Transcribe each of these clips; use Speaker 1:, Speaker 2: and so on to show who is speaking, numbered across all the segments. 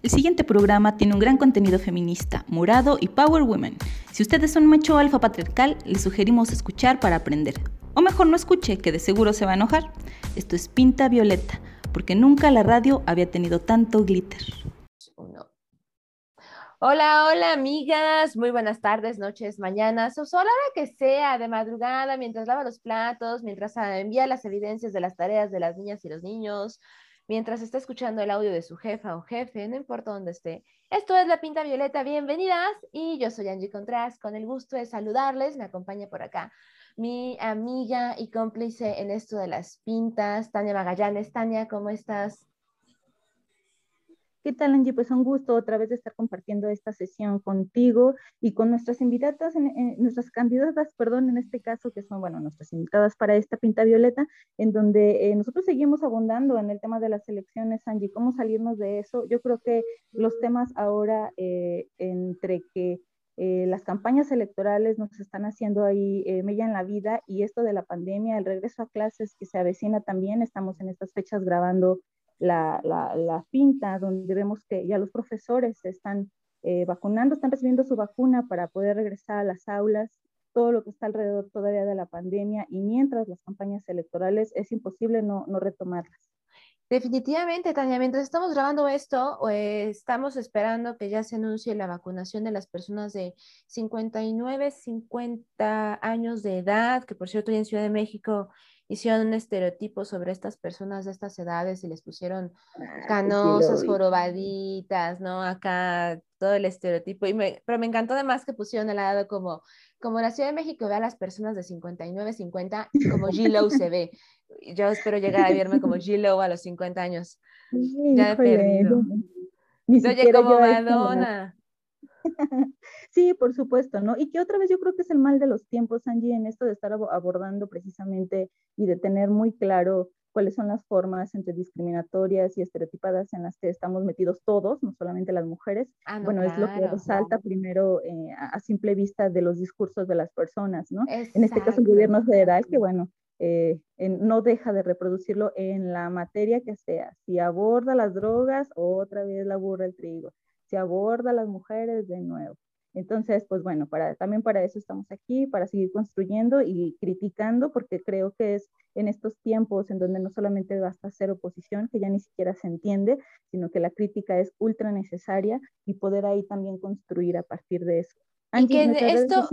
Speaker 1: El siguiente programa tiene un gran contenido feminista, morado y power women. Si ustedes son macho alfa patriarcal, les sugerimos escuchar para aprender. O mejor no escuche, que de seguro se va a enojar. Esto es Pinta Violeta, porque nunca la radio había tenido tanto glitter.
Speaker 2: Hola, hola amigas, muy buenas tardes, noches, mañanas, o la hora que sea, de madrugada, mientras lava los platos, mientras envía las evidencias de las tareas de las niñas y los niños, mientras está escuchando el audio de su jefa o jefe, no importa dónde esté. Esto es La Pinta Violeta, bienvenidas, y yo soy Angie Contreras, con el gusto de saludarles, me acompaña por acá mi amiga y cómplice en esto de las pintas, Tania Magallanes. Tania, ¿cómo estás?
Speaker 3: ¿Qué tal, Angie? Pues un gusto otra vez de estar compartiendo esta sesión contigo y con nuestras invitadas, nuestras candidatas, perdón, en este caso, que son, bueno, nuestras invitadas para esta Pinta Violeta, en donde eh, nosotros seguimos abundando en el tema de las elecciones, Angie, ¿cómo salirnos de eso? Yo creo que los temas ahora, eh, entre que eh, las campañas electorales nos están haciendo ahí mella en la vida y esto de la pandemia, el regreso a clases que se avecina también, estamos en estas fechas grabando la, la, donde vemos que ya los profesores están eh, vacunando, están recibiendo su vacuna para poder regresar a las aulas, todo lo que está alrededor todavía de la pandemia y mientras las campañas electorales es imposible no, no retomarlas.
Speaker 2: Definitivamente, Tania, mientras estamos grabando esto, eh, estamos esperando que ya se anuncie la vacunación de las personas de 59, 50 años de edad, que por cierto, ya en Ciudad de México hicieron un estereotipo sobre estas personas de estas edades y les pusieron canosas, jorobaditas, ¿no? Acá todo el estereotipo. Y me, pero me encantó además que pusieron al lado como, como la Ciudad de México ve a las personas de 59, 50, como G-Lo se ve. Yo espero llegar a verme como G-Lo a los 50 años. ya he perdido. Oye, como Madonna.
Speaker 3: Sí, por supuesto, ¿no? Y que otra vez yo creo que es el mal de los tiempos, Angie, en esto de estar abordando precisamente y de tener muy claro cuáles son las formas entre discriminatorias y estereotipadas en las que estamos metidos todos, no solamente las mujeres. Ah, bueno, es lo que resalta primero eh, a, simple vista de los discursos de las personas, ¿no? En este caso el gobierno federal, que bueno, eh, no deja de reproducirlo en la materia que sea. Si aborda las drogas, otra vez la burra el trigo se aborda a las mujeres de nuevo. Entonces, pues bueno, para, también para eso estamos aquí, para seguir construyendo y criticando, porque creo que es en estos tiempos en donde no solamente basta hacer oposición, que ya ni siquiera se entiende, sino que la crítica es ultra necesaria y poder ahí también construir a partir de eso.
Speaker 2: y que en esto,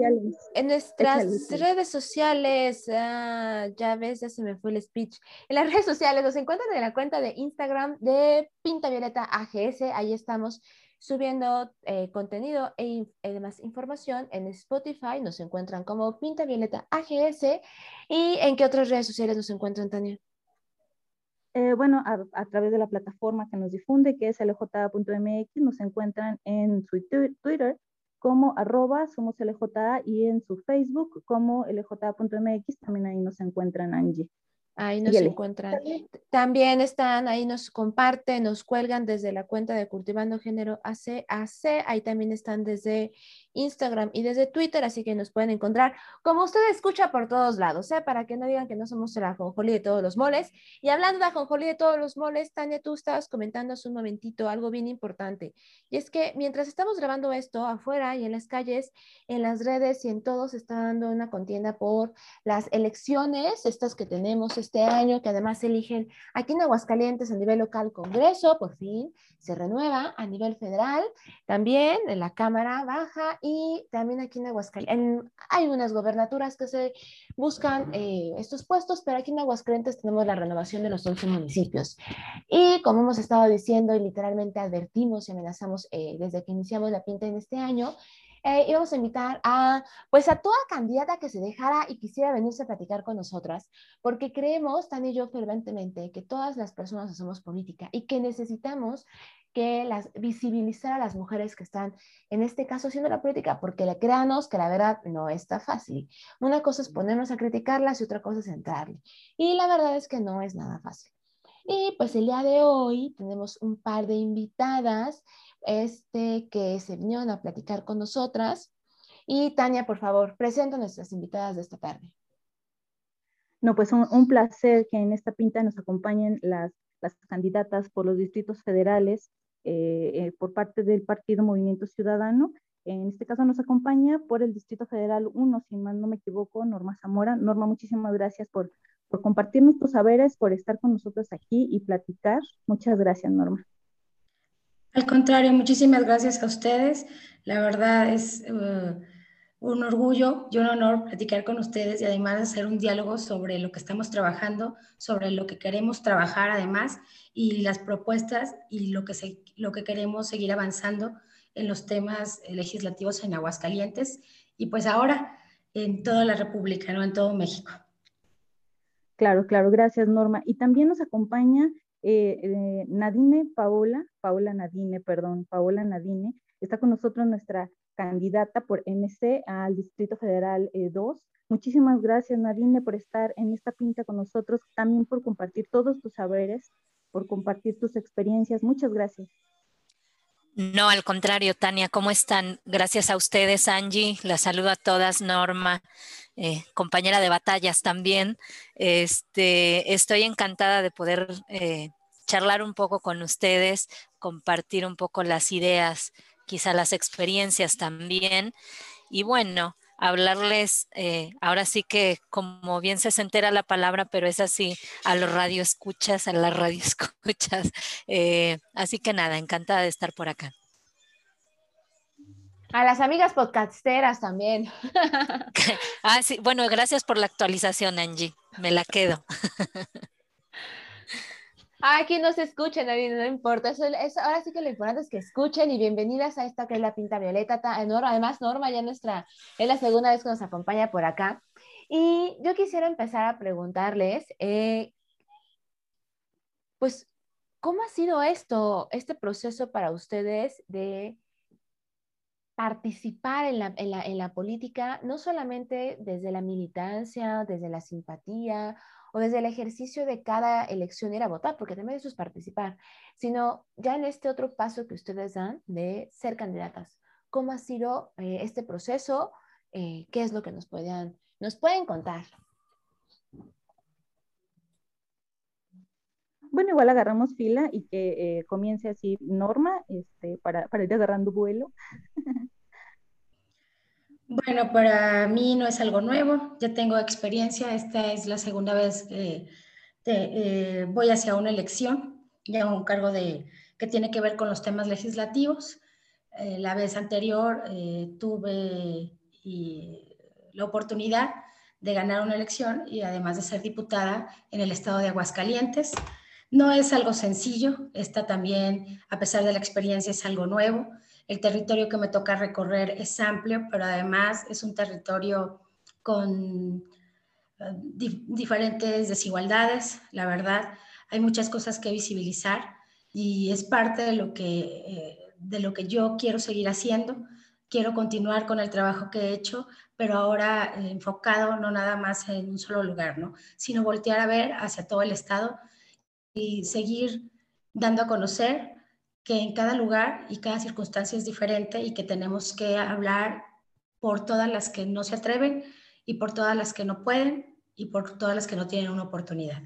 Speaker 2: en nuestras redes sociales, ah, ya ves, ya se me fue el speech. En las redes sociales nos encuentran en la cuenta de Instagram de Pinta Violeta AGS, ahí estamos subiendo eh, contenido e, además información en Spotify. Nos encuentran como Pinta Violeta AGS. ¿Y en qué otras redes sociales nos encuentran, Tania?
Speaker 3: Eh, bueno, a, través de la plataforma que nos difunde, que es lj.mx, nos encuentran en su Twitter como arroba somos LJ y en su Facebook como lj.mx, también ahí nos encuentran Angie.
Speaker 2: Ahí nos encuentran. También están, ahí nos comparten, nos cuelgan desde la cuenta de Cultivando Género AC, ahí también están desde Instagram y desde Twitter, así que nos pueden encontrar, como usted escucha por todos lados, ¿eh? para que no digan que no somos el ajonjolí de todos los moles. Y hablando de ajonjolí de todos los moles, Tania, tú estabas comentando hace un momentito algo bien importante, y es que mientras estamos grabando esto afuera y en las calles, en las redes y en todos, está dando una contienda por las elecciones, estas que tenemos este año, que además eligen aquí en Aguascalientes a nivel local Congreso, por fin se renueva a nivel federal, también en la Cámara Baja y también aquí en Aguascalientes. hay unas gobernaturas que se buscan eh, estos puestos, pero aquí en Aguascalientes tenemos la renovación de los 11 municipios. Y como hemos estado diciendo y literalmente advertimos y amenazamos eh, desde que iniciamos la pinta en este año, eh, íbamos a invitar a, pues a toda candidata que se dejara y quisiera venirse a platicar con nosotras, porque creemos, Tania y yo ferventemente, que todas las personas hacemos política y que necesitamos que las, visibilizar a las mujeres que están, en este caso, haciendo la política, porque le créanos que la verdad no está fácil. Una cosa es ponernos a criticarlas y otra cosa es entrarle. Y la verdad es que no es nada fácil. Y pues el día de hoy tenemos un par de invitadas este, que se vinieron a platicar con nosotras. Y Tania, por favor, presenta a nuestras invitadas de esta tarde.
Speaker 3: No, pues un, placer que en esta pinta nos acompañen las, las candidatas por los distritos federales eh, por parte del Partido Movimiento Ciudadano. En este caso nos acompaña por el Distrito Federal 1, si mal no me equivoco, Norma Zamora. Norma, muchísimas gracias por, por compartir nuestros saberes, por estar con nosotros aquí y platicar. Muchas gracias, Norma.
Speaker 4: Al contrario, muchísimas gracias a ustedes. La verdad es uh, un orgullo y un honor platicar con ustedes y además hacer un diálogo sobre lo que estamos trabajando, sobre lo que queremos trabajar además y las propuestas y lo que, lo que queremos seguir avanzando en los temas legislativos en Aguascalientes y pues ahora en toda la República, ¿no? en todo México.
Speaker 3: Claro, claro, gracias Norma. Y también nos acompaña eh, eh, Nadine Paola, Paola Nadine, perdón, Paola Nadine, está con nosotros nuestra candidata por MC al Distrito Federal 2. Eh, Muchísimas gracias Nadine por estar en esta pinta con nosotros, también por compartir todos tus saberes, por compartir tus experiencias. Muchas gracias.
Speaker 5: No, al contrario, Tania, ¿cómo están? Gracias a ustedes, Angie. La saludo a todas, Norma, eh, compañera de batallas también. Este, estoy encantada de poder eh, charlar un poco con ustedes, compartir un poco las ideas, quizá las experiencias también. Y bueno, hablarles, eh, ahora sí que como bien se entera la palabra, pero es así, a los radioescuchas, a las radioescuchas. Eh, así que nada, encantada de estar por acá.
Speaker 2: A las amigas podcasteras también.
Speaker 5: ah, sí, bueno, gracias por la actualización, Angie. Me la quedo.
Speaker 2: Aquí no se escuchen, no importa. Eso, ahora sí que lo importante es que escuchen y bienvenidas a esta que es la Pinta Violeta. Además, Norma ya nuestra, es la segunda vez que nos acompaña por acá. Y yo quisiera empezar a preguntarles, eh, pues, ¿cómo ha sido esto, este proceso para ustedes de participar en la, en la, en la política, no solamente desde la militancia, desde la simpatía o desde el ejercicio de cada elección ir a votar, porque también eso es participar, sino ya en este otro paso que ustedes dan de ser candidatas. ¿Cómo ha sido eh, este proceso? Eh, ¿Qué es lo que nos, pueden, nos pueden contar?
Speaker 3: Bueno, igual agarramos fila y que eh, comience así Norma este, para, para ir agarrando vuelo.
Speaker 4: Bueno, para mí no es algo nuevo, ya tengo experiencia, esta es la segunda vez que eh, voy hacia una elección, ya un cargo de, que tiene que ver con los temas legislativos. Eh, la vez anterior eh, tuve la oportunidad de ganar una elección y además de ser diputada en el estado de Aguascalientes. No es algo sencillo, esta también, a pesar de la experiencia, es algo nuevo. El territorio que me toca recorrer es amplio, pero además es un territorio con eh, diferentes desigualdades, la verdad. Hay muchas cosas que visibilizar y es parte de lo que, eh, de lo que yo quiero seguir haciendo. Quiero continuar con el trabajo que he hecho, pero ahora eh, enfocado no nada más en un solo lugar, ¿no? sino voltear a ver hacia todo el estado y seguir dando a conocer que en cada lugar y cada circunstancia es diferente y que tenemos que hablar por todas las que no se atreven y por todas las que no pueden y por todas las que no tienen una oportunidad.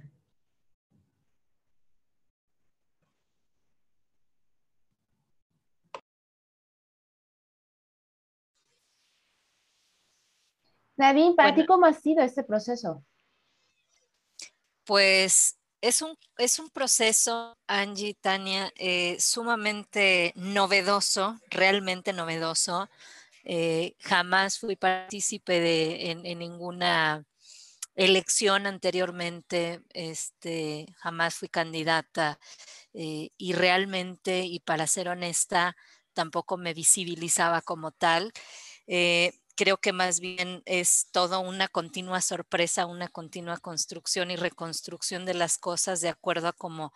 Speaker 2: David, ¿para ti cómo ha sido este proceso?
Speaker 5: Pues es un, es un proceso, Angie, Tania, eh, sumamente novedoso, realmente novedoso. Eh, jamás fui partícipe de, en, ninguna elección anteriormente, este, jamás fui candidata eh, y realmente, y para ser honesta, tampoco me visibilizaba como tal creo que más bien es todo una continua sorpresa, una continua construcción y reconstrucción de las cosas de acuerdo a cómo,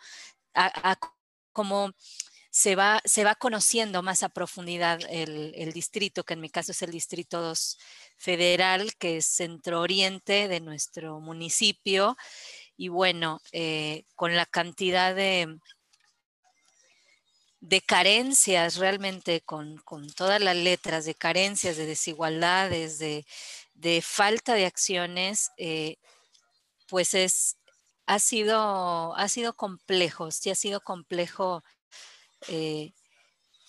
Speaker 5: se va, conociendo más a profundidad el, distrito, que en mi caso es el Distrito 2 Federal, que es centro-oriente de nuestro municipio. Y bueno, eh, con la cantidad de, de carencias realmente con, todas las letras, de carencias, de desigualdades, de, falta de acciones, eh, pues es, ha sido, ha sido complejo, sí ha sido complejo eh,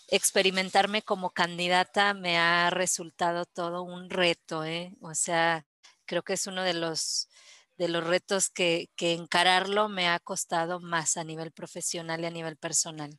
Speaker 5: experimentarme como candidata me ha resultado todo un reto, ¿eh? O sea, creo que es uno de los, de los retos que, que encararlo me ha costado más a nivel profesional y a nivel personal.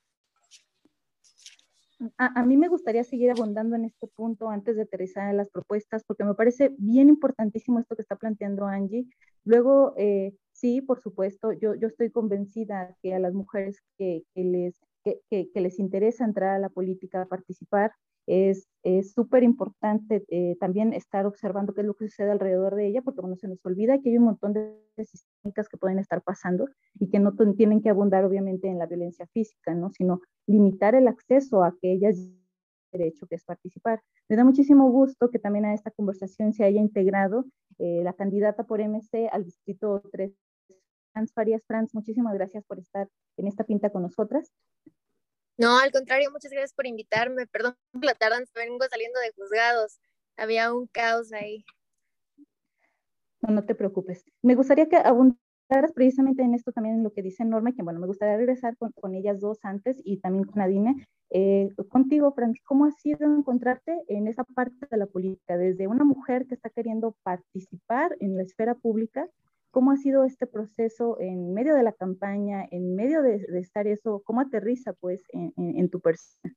Speaker 3: A, mí me gustaría seguir abundando en este punto antes de aterrizar en las propuestas, porque me parece bien importantísimo esto que está planteando Angie. Luego, eh, sí, por supuesto, yo, yo estoy convencida que a las mujeres que, que les, que, que, les interesa entrar a la política, a participar, es súper importante eh, también estar observando qué es lo que sucede alrededor de ella, porque bueno, se nos olvida que hay un montón de sistémicas que pueden estar pasando y que no tienen que abundar obviamente en la violencia física, ¿no? sino limitar el acceso a que ellas derecho que es participar. Me da muchísimo gusto que también a esta conversación se haya integrado eh, la candidata por MC al distrito 3, Franz Farias. Franz, muchísimas gracias por estar en esta pinta con nosotras.
Speaker 6: No, al contrario, muchas gracias por invitarme. Perdón la tardanza, vengo saliendo de juzgados. Había un caos ahí.
Speaker 3: No, no te preocupes. Me gustaría que abundaras precisamente en esto también en lo que dice Norma, que bueno, me gustaría regresar con, con ellas dos antes y también con Adine. Eh, contigo, Frank, ¿cómo ha sido encontrarte en esa parte de la política? Desde una mujer que está queriendo participar en la esfera pública ¿Cómo ha sido este proceso en medio de la campaña, en medio de, estar eso? ¿Cómo aterriza pues en, tu persona?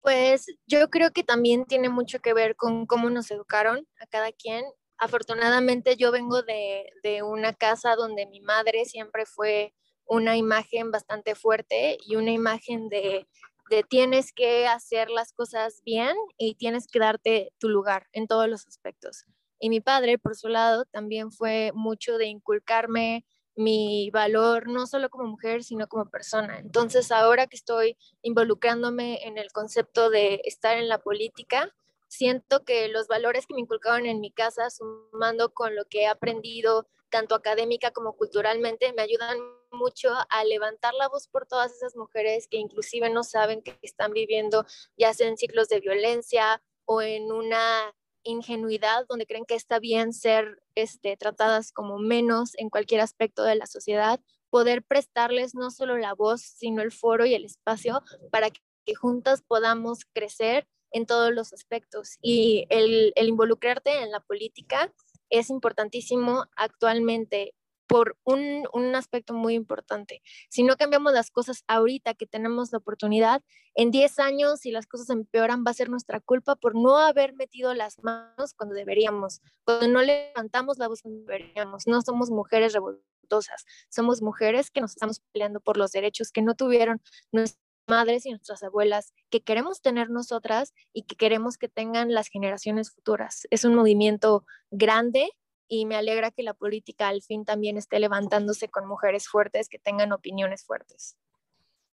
Speaker 6: Pues yo creo que también tiene mucho que ver con cómo nos educaron a cada quien. Afortunadamente yo vengo de, de una casa donde mi madre siempre fue una imagen bastante fuerte y una imagen de, de tienes que hacer las cosas bien y tienes que darte tu lugar en todos los aspectos. Y mi padre, por su lado, también fue mucho de inculcarme mi valor, no solo como mujer, sino como persona. Entonces, ahora que estoy involucrándome en el concepto de estar en la política, siento que los valores que me inculcaron en mi casa, sumando con lo que he aprendido, tanto académica como culturalmente, me ayudan mucho a levantar la voz por todas esas mujeres que inclusive no saben que están viviendo ya sea en ciclos de violencia o en una ingenuidad, donde creen que está bien ser este, tratadas como menos en cualquier aspecto de la sociedad, poder prestarles no solo la voz, sino el foro y el espacio para que, juntas podamos crecer en todos los aspectos. Y el, el involucrarte en la política es importantísimo actualmente por un, un, aspecto muy importante. Si no cambiamos las cosas ahorita que tenemos la oportunidad, en 10 años, si las cosas empeoran, va a ser nuestra culpa por no haber metido las manos cuando deberíamos, cuando no levantamos la voz cuando deberíamos. No somos mujeres revoltosas, somos mujeres que nos estamos peleando por los derechos que no tuvieron nuestras madres y nuestras abuelas, que queremos tener nosotras y que queremos que tengan las generaciones futuras. Es un movimiento grande y me alegra que la política al fin también esté levantándose con mujeres fuertes que tengan opiniones fuertes.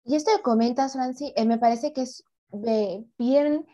Speaker 2: Y esto que comentas, Franci, eh, me parece que es bien,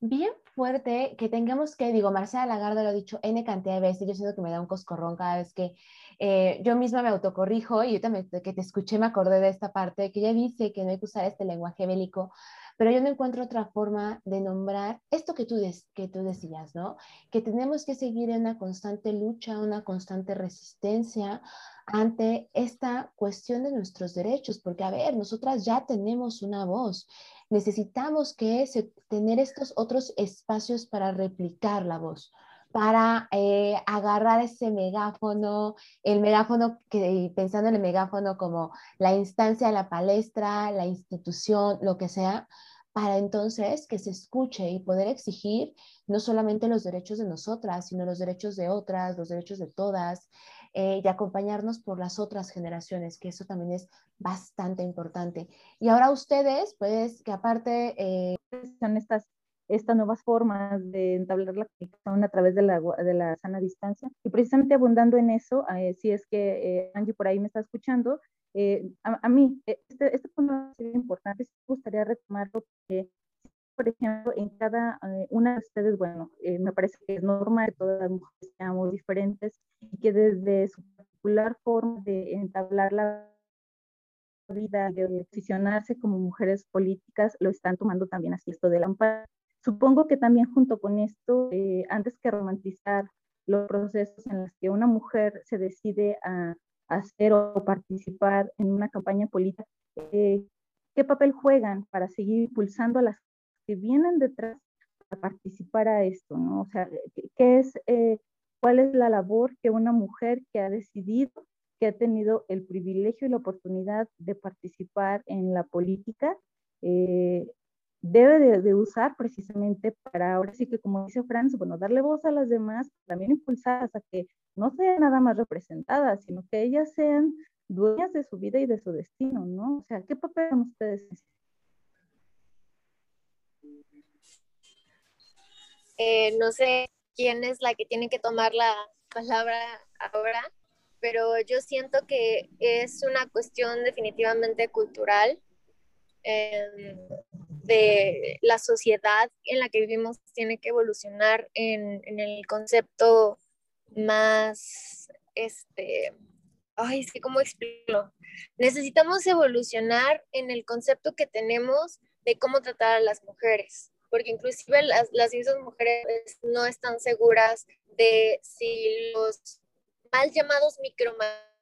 Speaker 2: bien fuerte que tengamos que, digo, Marcela Lagarde lo ha dicho N cantidad de veces, yo siento que me da un coscorrón cada vez que eh, yo misma me autocorrijo y yo también que te escuché me acordé de esta parte, que ella dice que no hay que usar este lenguaje bélico pero yo no encuentro otra forma de nombrar esto que tú, que tú decías, ¿no? Que tenemos que seguir en una constante lucha, una constante resistencia ante esta cuestión de nuestros derechos, porque a ver, nosotras ya tenemos una voz, necesitamos que tener estos otros espacios para replicar la voz para eh, agarrar ese megáfono, el megáfono, que, pensando en el megáfono como la instancia, la palestra, la institución, lo que sea, para entonces que se escuche y poder exigir no solamente los derechos de nosotras, sino los derechos de otras, los derechos de todas, eh, y acompañarnos por las otras generaciones, que eso también es bastante importante. Y ahora ustedes, pues, que aparte eh,
Speaker 3: son estas estas nuevas formas de entablar la comunicación a través de la, de la sana distancia. Y precisamente abundando en eso, eh, si es que eh, Angie por ahí me está escuchando, eh, a, mí, este, este punto es importante, me gustaría retomarlo, porque, por ejemplo, en cada una de ustedes, bueno, me parece que es normal que todas las mujeres seamos diferentes y que desde su particular forma de entablar la vida, de posicionarse como mujeres políticas, lo están tomando también así esto de la Supongo que también junto con esto, eh, antes que romantizar los procesos en los que una mujer se decide a, hacer o participar en una campaña política, eh, ¿qué papel juegan para seguir impulsando a las que vienen detrás para participar a esto? ¿no? O sea, ¿qué es, eh, ¿cuál es la labor que una mujer que ha decidido, que ha tenido el privilegio y la oportunidad de participar en la política, eh, debe de, usar precisamente para, ahora sí que como dice Franz, bueno, darle voz a las demás, también impulsarlas a que no sean nada más representadas, sino que ellas sean dueñas de su vida y de su destino, ¿no? O sea, ¿qué papel dan ustedes?
Speaker 6: Eh, no sé quién es la que tiene que tomar la palabra ahora, pero yo siento que es una cuestión definitivamente cultural. Eh, de la sociedad en la que vivimos tiene que evolucionar en, el concepto más, este, ay, es cómo explicarlo. Necesitamos evolucionar en el concepto que tenemos de cómo tratar a las mujeres, porque inclusive las, las mismas mujeres no están seguras de si los mal llamados micromachismos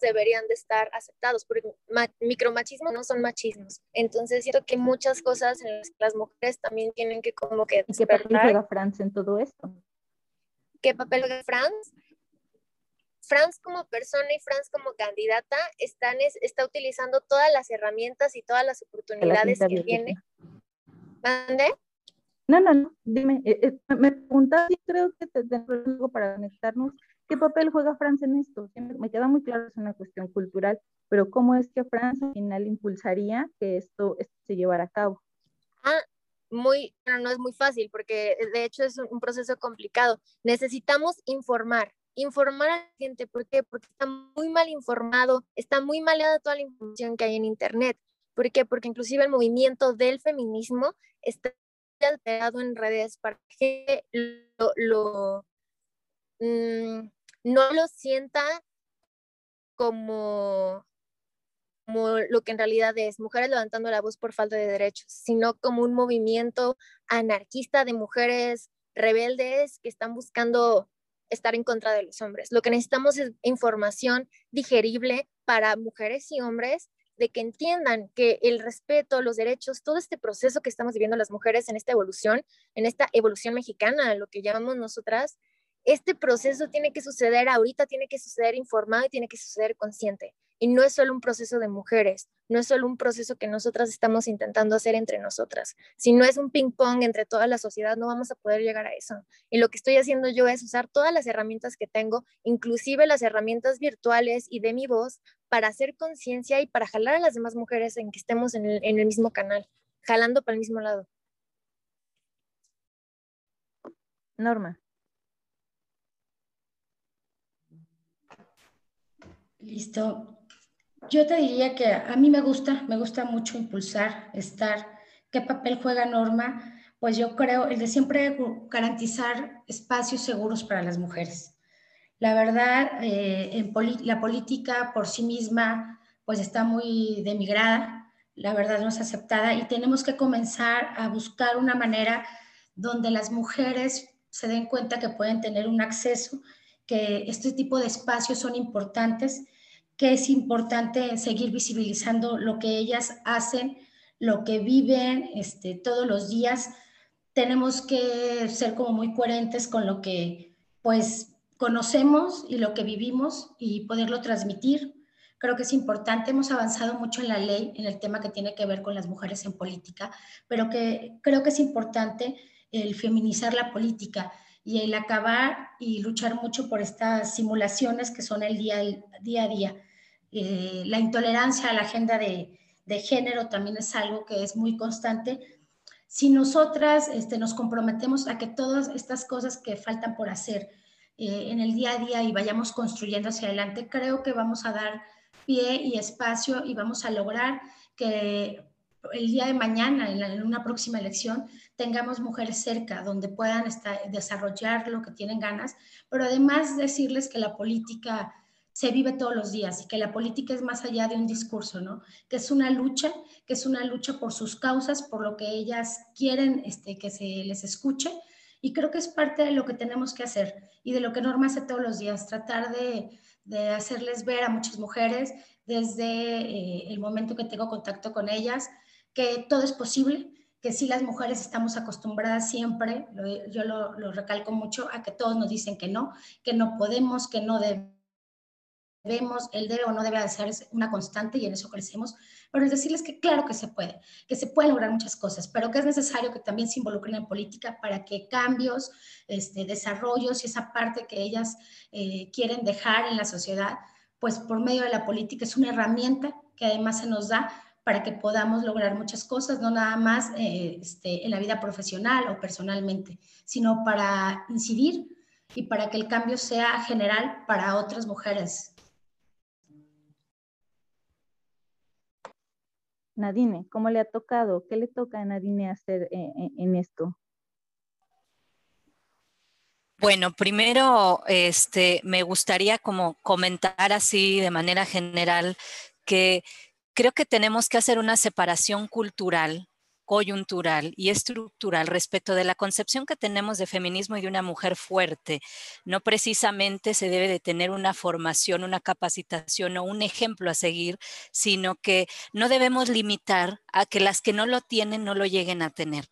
Speaker 6: deberían de estar aceptados, porque micromachismo no son machismos. Entonces siento que muchas cosas en las, las mujeres también tienen que como que
Speaker 3: ¿Y qué papel juega Franz en todo esto?
Speaker 6: ¿Qué papel juega Franz? Franz como persona y Franz como candidata están, está utilizando todas las herramientas y todas las oportunidades que tiene. ¿Mande?
Speaker 3: No, no, no, dime, eh, eh, me preguntas y creo que te tengo algo para conectarnos ¿Qué papel juega Francia en esto? Me queda muy claro, es una cuestión cultural, pero ¿cómo es que Francia al final impulsaría que esto, se llevara a cabo?
Speaker 6: Ah, muy, bueno, no es muy fácil porque de hecho es un proceso complicado. Necesitamos informar, informar a la gente. ¿Por qué? Porque está muy mal informado, está muy mal dada toda la información que hay en Internet. ¿Por qué? Porque inclusive el movimiento del feminismo está alterado en redes para que lo, lo mm, no lo sienta como, como lo que en realidad es, mujeres levantando la voz por falta de derechos, sino como un movimiento anarquista de mujeres rebeldes que están buscando estar en contra de los hombres. Lo que necesitamos es información digerible para mujeres y hombres de que entiendan que el respeto, los derechos, todo este proceso que estamos viviendo las mujeres en esta evolución, en esta evolución mexicana, lo que llamamos nosotras, este proceso tiene que suceder ahorita, tiene que suceder informado y tiene que suceder consciente. Y no es solo un proceso de mujeres, no es solo un proceso que nosotras estamos intentando hacer entre nosotras. Si no es un ping-pong entre toda la sociedad, no vamos a poder llegar a eso. Y lo que estoy haciendo yo es usar todas las herramientas que tengo, inclusive las herramientas virtuales y de mi voz, para hacer conciencia y para jalar a las demás mujeres en que estemos en el, en el mismo canal, jalando para el mismo lado.
Speaker 3: Norma.
Speaker 4: Listo. Yo te diría que a mí me gusta, me gusta mucho impulsar, estar. ¿Qué papel juega Norma? Pues yo creo el de siempre garantizar espacios seguros para las mujeres. La verdad, eh, en la política por sí misma, pues está muy demigrada, la verdad no es aceptada y tenemos que comenzar a buscar una manera donde las mujeres se den cuenta que pueden tener un acceso, que este tipo de espacios son importantes que es importante seguir visibilizando lo que ellas hacen, lo que viven este, todos los días. Tenemos que ser como muy coherentes con lo que pues conocemos y lo que vivimos y poderlo transmitir. Creo que es importante, hemos avanzado mucho en la ley, en el tema que tiene que ver con las mujeres en política, pero que creo que es importante el feminizar la política y el acabar y luchar mucho por estas simulaciones que son el día, el día a día. Eh, la intolerancia a la agenda de, género también es algo que es muy constante. Si nosotras este, nos comprometemos a que todas estas cosas que faltan por hacer eh, en el día a día y vayamos construyendo hacia adelante, creo que vamos a dar pie y espacio y vamos a lograr que el día de mañana, en, una próxima elección, tengamos mujeres cerca donde puedan desarrollar lo que tienen ganas, pero además decirles que la política se vive todos los días y que la política es más allá de un discurso, ¿no? Que es una lucha, que es una lucha por sus causas, por lo que ellas quieren este, que se les escuche. Y creo que es parte de lo que tenemos que hacer y de lo que Norma hace todos los días, tratar de, de hacerles ver a muchas mujeres desde eh, el momento que tengo contacto con ellas, que todo es posible, que sí las mujeres estamos acostumbradas siempre, yo lo, recalco mucho, a que todos nos dicen que no, que no podemos, que no debemos el debe o no debe ser una constante y en eso crecemos, pero es decirles que claro que se puede, que se pueden lograr muchas cosas, pero que es necesario que también se involucren en política para que cambios, este, desarrollos y esa parte que ellas eh, quieren dejar en la sociedad, pues por medio de la política es una herramienta que además se nos da para que podamos lograr muchas cosas, no nada más eh, este, en la vida profesional o personalmente, sino para incidir y para que el cambio sea general para otras mujeres
Speaker 3: Nadine, ¿cómo le ha tocado? ¿Qué le toca a Nadine hacer eh, eh, en, esto?
Speaker 5: Bueno, primero este, me gustaría como comentar así de manera general que creo que tenemos que hacer una separación cultural coyuntural y estructural respecto de la concepción que tenemos de feminismo y de una mujer fuerte. No precisamente se debe de tener una formación, una capacitación o un ejemplo a seguir, sino que no debemos limitar a que las que no lo tienen no lo lleguen a tener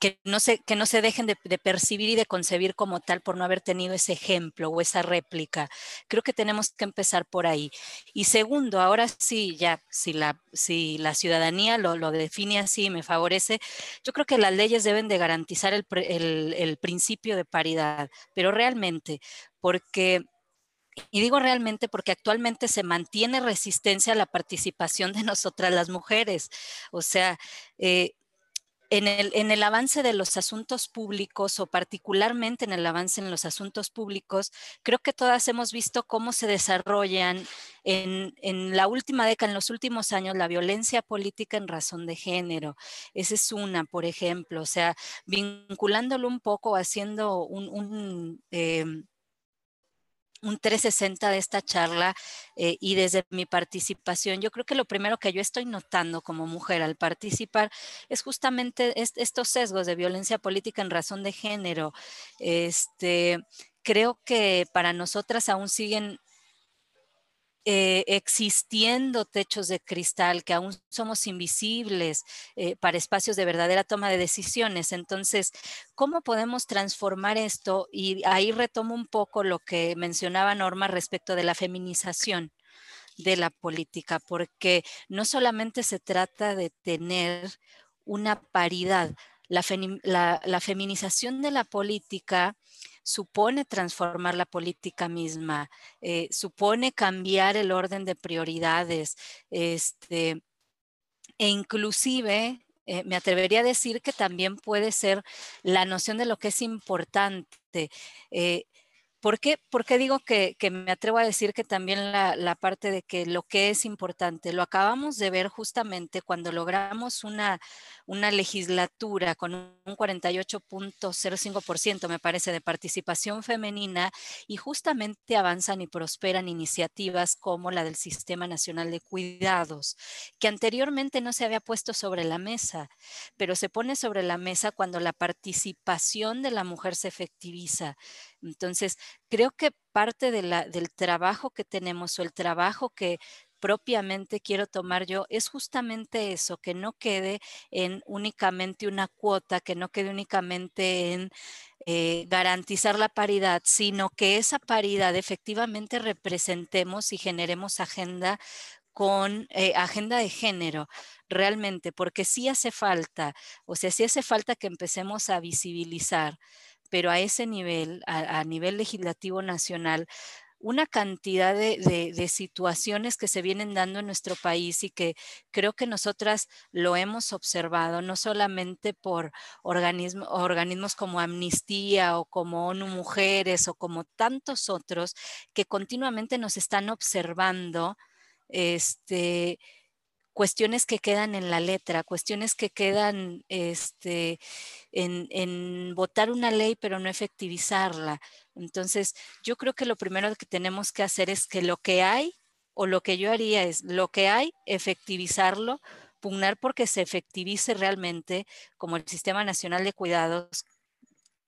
Speaker 5: que no se, que no se dejen de, percibir y de concebir como tal por no haber tenido ese ejemplo o esa réplica. Creo que tenemos que empezar por ahí. Y segundo, ahora sí, ya, si la, si la ciudadanía lo, lo define así, me favorece, yo creo que las leyes deben de garantizar el, el, el principio de paridad, pero realmente, porque y digo realmente porque actualmente se mantiene resistencia a la participación de nosotras las mujeres. O sea, eh, en el, en el, avance de los asuntos públicos o particularmente en el avance en los asuntos públicos, creo que todas hemos visto cómo se desarrollan en, en, la última década, en los últimos años, la violencia política en razón de género. Esa es una, por ejemplo, o sea, vinculándolo un poco, haciendo un, un em, un 360 de esta charla eh, y desde mi participación, yo creo que lo primero que yo estoy notando como mujer al participar es justamente estos sesgos de violencia política en razón de género. Este, creo que para nosotras aún siguen eh, existiendo techos de cristal, que aún somos invisibles eh, para espacios de verdadera toma de decisiones. Entonces, ¿cómo podemos transformar esto? Y ahí retomo un poco lo que mencionaba Norma respecto de la feminización de la política, porque no solamente se trata de tener una paridad, la, la feminización de la política supone transformar la política misma, eh, supone cambiar el orden de prioridades, este, e inclusive eh, me atrevería a decir que también puede ser la noción de lo que es importante. Eh, ¿Por qué, digo que, me atrevo a decir que también la, parte de que lo que es importante, lo acabamos de ver justamente cuando logramos una, una legislatura con un 48.05%, me parece, de participación femenina y justamente avanzan y prosperan iniciativas como la del Sistema Nacional de Cuidados, que anteriormente no se había puesto sobre la mesa, pero se pone sobre la mesa cuando la participación de la mujer se efectiviza. Entonces, creo que parte del trabajo que tenemos o el trabajo que propiamente quiero tomar yo es justamente eso, que no quede en únicamente una cuota, que no quede únicamente en eh, garantizar la paridad, sino que esa paridad efectivamente representemos y generemos agenda con eh, agenda de género, realmente, porque sí hace falta, o sea, sí hace falta que empecemos a visibilizar pero a ese nivel, a, nivel legislativo nacional, una cantidad de, situaciones que se vienen dando en nuestro país y que creo que nosotras lo hemos observado, no solamente por organismos como Amnistía o como ONU Mujeres o como tantos otros que continuamente nos están observando. Este, cuestiones que quedan en la letra, cuestiones que quedan este, en, votar una ley pero no efectivizarla. Entonces, yo creo que lo primero que tenemos que hacer es que lo que hay, o lo que yo haría es lo que hay, efectivizarlo, pugnar porque se efectivice realmente como el Sistema Nacional de Cuidados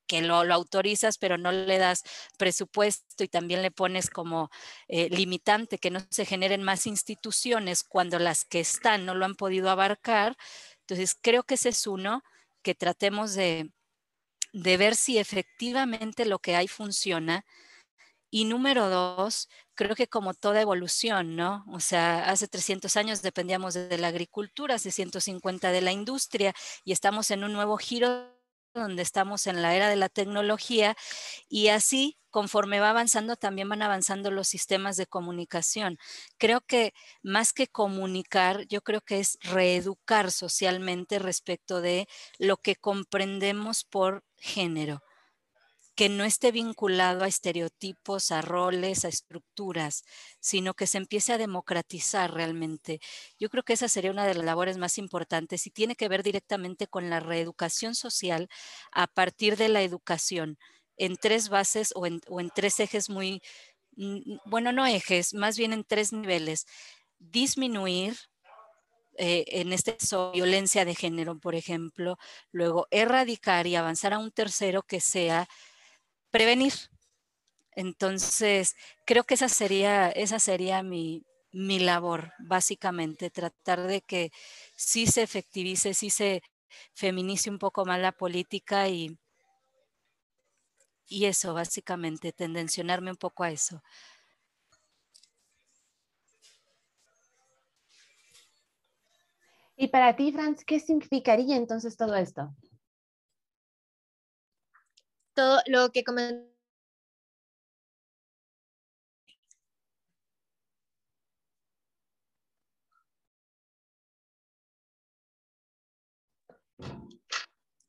Speaker 5: que lo, autorizas, pero no le das presupuesto y también le pones como eh, limitante que no se generen más instituciones cuando las que están no lo han podido abarcar. Entonces, creo que ese es uno, que tratemos de, de ver si efectivamente lo que hay funciona. Y número dos, creo que como toda evolución, ¿no? O sea, hace 300 años dependíamos de la agricultura, hace 150 de la industria y estamos en un nuevo giro donde estamos en la era de la tecnología y así conforme va avanzando también van avanzando los sistemas de comunicación. Creo que más que comunicar, yo creo que es reeducar socialmente respecto de lo que comprendemos por género que no esté vinculado a estereotipos, a roles, a estructuras, sino que se empiece a democratizar realmente. Yo creo que esa sería una de las labores más importantes y tiene que ver directamente con la reeducación social a partir de la educación en tres bases o en, tres ejes muy, bueno, no ejes, más bien en tres niveles. Disminuir, eh, en este caso, violencia de género, por ejemplo, luego erradicar y avanzar a un tercero que sea prevenir. Entonces, creo que esa sería, esa sería mi, mi labor, básicamente, tratar de que sí se efectivice, sí se feminice un poco más la política y, y eso, básicamente, tendencionarme un poco a eso.
Speaker 2: Y para ti, Franz, ¿qué significaría entonces todo esto?
Speaker 6: Todo lo que comentó.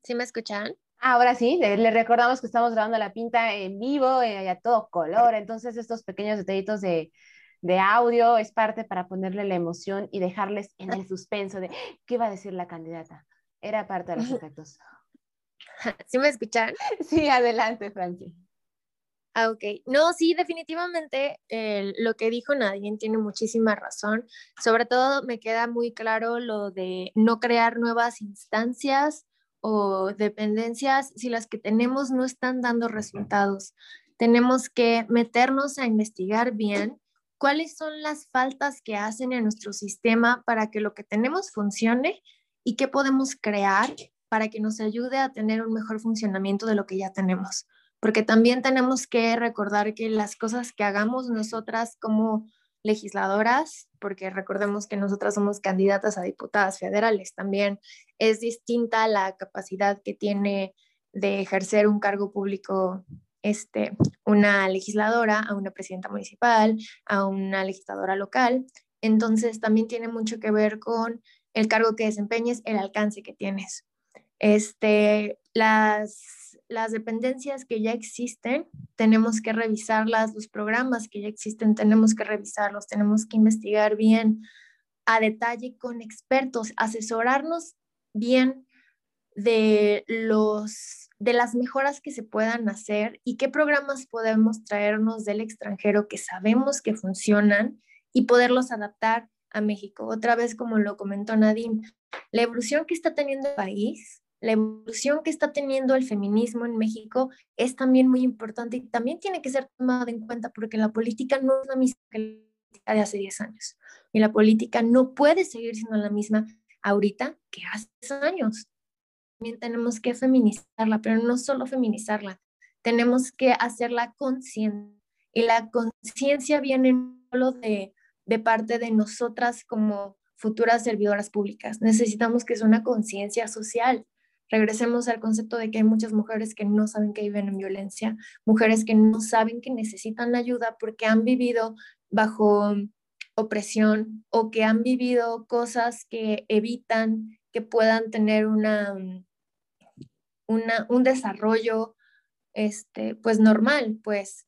Speaker 6: ¿Sí me escuchan?
Speaker 2: Ahora sí, le, recordamos que estamos grabando la pinta en vivo, eh, a todo color, entonces estos pequeños detallitos de, de audio es parte para ponerle la emoción y dejarles en el suspenso de qué va a decir la candidata. Era parte de los efectos.
Speaker 6: ¿Sí me escuchan?
Speaker 2: Sí, adelante, Franci.
Speaker 6: Ah, ok. No, sí, definitivamente lo que dijo Nadine tiene muchísima razón. Sobre todo me queda muy claro lo de no crear nuevas instancias o dependencias si las que tenemos no están dando resultados. Tenemos que meternos a investigar bien cuáles son las faltas que hacen en nuestro sistema para que lo que tenemos funcione y qué podemos crear para que nos ayude a tener un mejor funcionamiento de lo que ya tenemos. Porque también tenemos que recordar que las cosas que hagamos nosotras como legisladoras, porque recordemos que nosotras somos candidatas a diputadas federales, también es distinta la capacidad que tiene de ejercer un cargo público este, una legisladora a una presidenta municipal, a una legisladora local. Entonces también tiene mucho que ver con el cargo que desempeñes, el alcance que tienes. Este, las, las dependencias que ya existen, tenemos que revisarlas, los programas que ya existen, tenemos que revisarlos, tenemos que investigar bien a detalle con expertos, asesorarnos bien de los de las mejoras que se puedan hacer y qué programas podemos traernos del extranjero que sabemos que funcionan y poderlos adaptar a México. Otra vez, como lo comentó Nadine, la evolución que está teniendo el país la evolución que está teniendo el feminismo en México es también muy importante y también tiene que ser tomada en cuenta porque la política no es la misma que la de hace 10 años y la política no puede seguir siendo la misma ahorita que hace 10 años. También tenemos que feminizarla, pero no solo feminizarla, tenemos que hacerla consciente y la conciencia viene solo de, de parte de nosotras como futuras servidoras públicas. Necesitamos que sea una conciencia social, regresemos al concepto de que hay muchas mujeres que no saben que viven en violencia, mujeres que no saben que necesitan ayuda porque han vivido bajo opresión o que han vivido cosas que evitan que puedan tener una, una un desarrollo este, pues normal, pues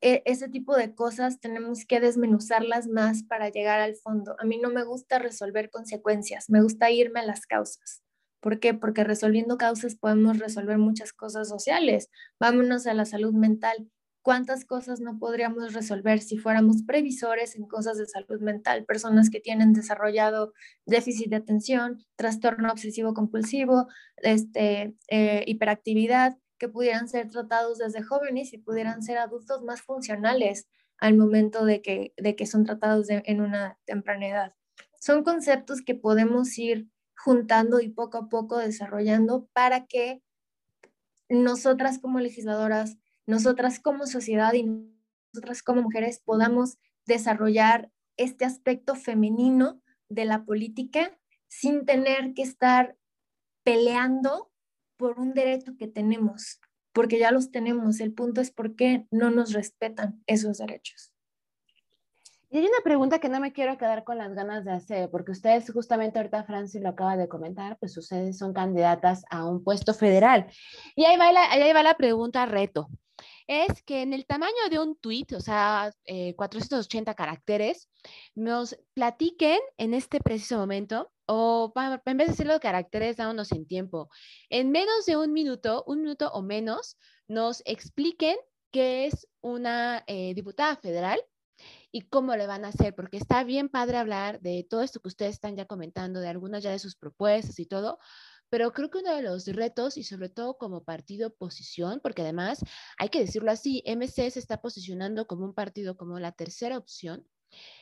Speaker 6: e, ese tipo de cosas tenemos que desmenuzarlas más para llegar al fondo. A mí no me gusta resolver consecuencias, me gusta irme a las causas. ¿Por qué? Porque resolviendo causas podemos resolver muchas cosas sociales. Vámonos a la salud mental. ¿Cuántas cosas no podríamos resolver si fuéramos previsores en cosas de salud mental? Personas que tienen desarrollado déficit de atención, trastorno obsesivo compulsivo, este, eh, hiperactividad, que pudieran ser tratados desde jóvenes y pudieran ser adultos más funcionales al momento de que, de que son tratados en una temprana edad. Son conceptos que podemos ir juntando y poco a poco desarrollando para que nosotras como legisladoras, nosotras como sociedad y nosotras como mujeres podamos desarrollar este aspecto femenino de la política sin tener que estar peleando por un derecho que tenemos, porque ya los tenemos. El punto es por qué no nos respetan esos derechos.
Speaker 2: Y hay una pregunta que no me quiero quedar con las ganas de hacer, porque ustedes, justamente ahorita Francis lo acaba de comentar, pues ustedes son candidatas a un puesto federal. Y ahí va la, ahí va la pregunta reto. Es que en el tamaño de un tweet, o sea, 480 eh, caracteres, nos platiquen en este preciso momento, o en vez de decirlo de caracteres, dámonos en tiempo, en menos de un minuto, un minuto o menos, nos expliquen qué es una eh, diputada federal y cómo le van a hacer, porque está bien padre hablar de todo esto que ustedes están ya comentando, de algunas ya de sus propuestas y todo, pero creo que uno de los retos, y sobre todo como partido oposición, porque además hay que decirlo así, MC se está posicionando como un partido como la tercera opción,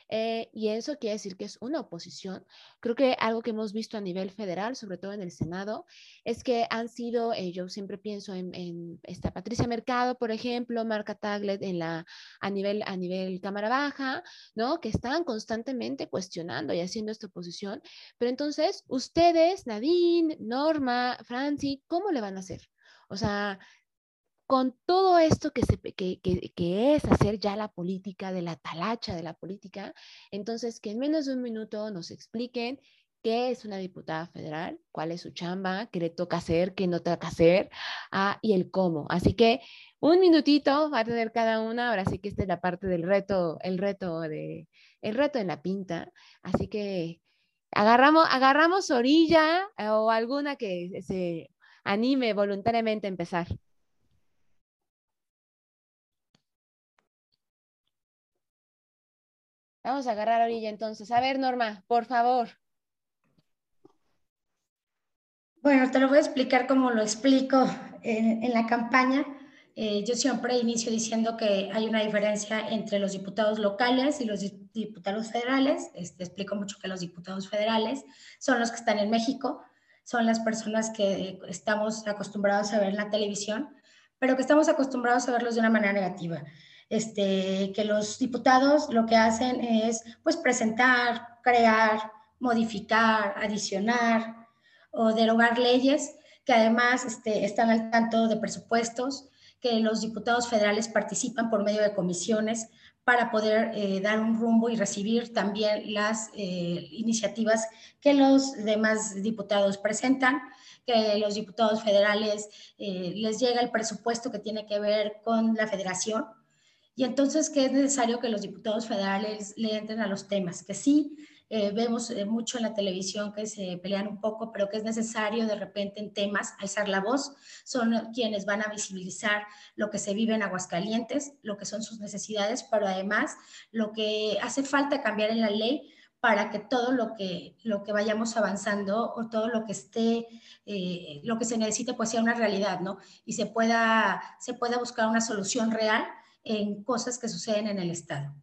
Speaker 2: eh, y eso quiere decir que es una oposición. Creo que algo que hemos visto a nivel federal, sobre todo en el Senado, es que han sido, eh, yo siempre pienso en, esta Patricia Mercado, por ejemplo, Marca Taglet en la, a, nivel, a nivel Cámara Baja, ¿no? Que están constantemente cuestionando y haciendo esta oposición. Pero entonces, ustedes, Nadine, Norma, Franci, ¿cómo le van a hacer? O sea, con todo esto que, se, que, que, es hacer ya la política, de la talacha de la política, entonces que en menos de un minuto nos expliquen qué es una diputada federal, cuál es su chamba, qué le toca hacer, qué no toca hacer, ah, y el cómo. Así que un minutito va a tener cada una, ahora sí que esta es la parte del reto, el reto de, el reto en la pinta. Así que agarramos, agarramos orilla eh, o alguna que se anime voluntariamente a empezar. Vamos a agarrar orilla entonces. A ver, Norma, por favor.
Speaker 4: Bueno, te lo voy a explicar como lo explico en, la campaña. Eh, yo siempre inicio diciendo que hay una diferencia entre los diputados locales y los diputados federales. Este, explico mucho que los diputados federales son los que están en México, son las personas que estamos acostumbrados a ver en la televisión, pero que estamos acostumbrados a verlos de una manera negativa este, que los diputados lo que hacen es pues presentar, crear, modificar, adicionar o derogar leyes que además este, están al tanto de presupuestos, que los diputados federales participan por medio de comisiones para poder eh, dar un rumbo y recibir también las eh, iniciativas que los demás diputados presentan, que los diputados federales eh, les llega el presupuesto que tiene que ver con la federación, y entonces, ¿qué es necesario que los diputados federales le entren a los temas? Que sí, eh, vemos eh, mucho en la televisión que se pelean un poco, pero que es necesario de repente en temas alzar la voz. Son quienes van a visibilizar lo que se vive en Aguascalientes, lo que son sus necesidades, pero además lo que hace falta cambiar en la ley para que todo lo que, lo que vayamos avanzando o todo lo que esté, eh, lo que se necesite, pues sea una realidad, ¿no? Y se pueda, se pueda buscar una solución real en cosas que suceden en el Estado.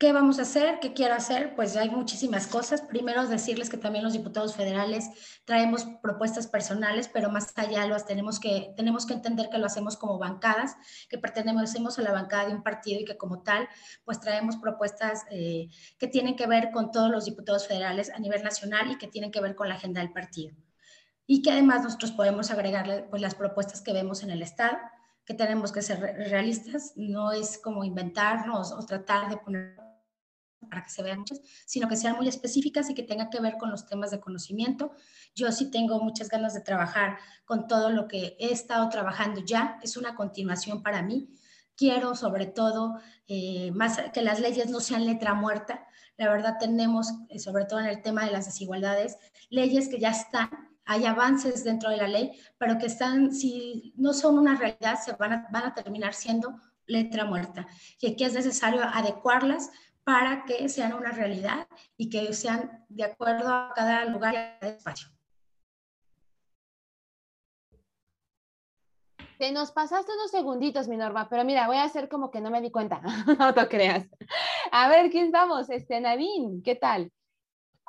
Speaker 4: ¿Qué vamos a hacer? ¿Qué quiero hacer? Pues hay muchísimas cosas. Primero, decirles que también los diputados federales traemos propuestas personales, pero más allá los tenemos que, tenemos que entender que lo hacemos como bancadas, que pertenecemos a la bancada de un partido y que como tal, pues traemos propuestas eh, que tienen que ver con todos los diputados federales a nivel nacional y que tienen que ver con la agenda del partido. Y que además nosotros podemos agregarle pues, las propuestas que vemos en el Estado que tenemos que ser realistas, no es como inventarnos o tratar de poner para que se vean muchas, sino que sean muy específicas y que tengan que ver con los temas de conocimiento. Yo sí tengo muchas ganas de trabajar con todo lo que he estado trabajando ya, es una continuación para mí. Quiero sobre todo eh, más que las leyes no sean letra muerta. La verdad tenemos, eh, sobre todo en el tema de las desigualdades, leyes que ya están, hay avances dentro de la ley, pero que están, si no son una realidad, se van a, van a terminar siendo letra muerta. Y aquí es necesario adecuarlas para que sean una realidad y que sean de acuerdo a cada lugar y a cada espacio.
Speaker 2: Te nos pasaste unos segunditos, mi Norma, pero mira, voy a hacer como que no me di cuenta. no te creas. A ver, ¿quién vamos? Este, Nadine, ¿qué tal?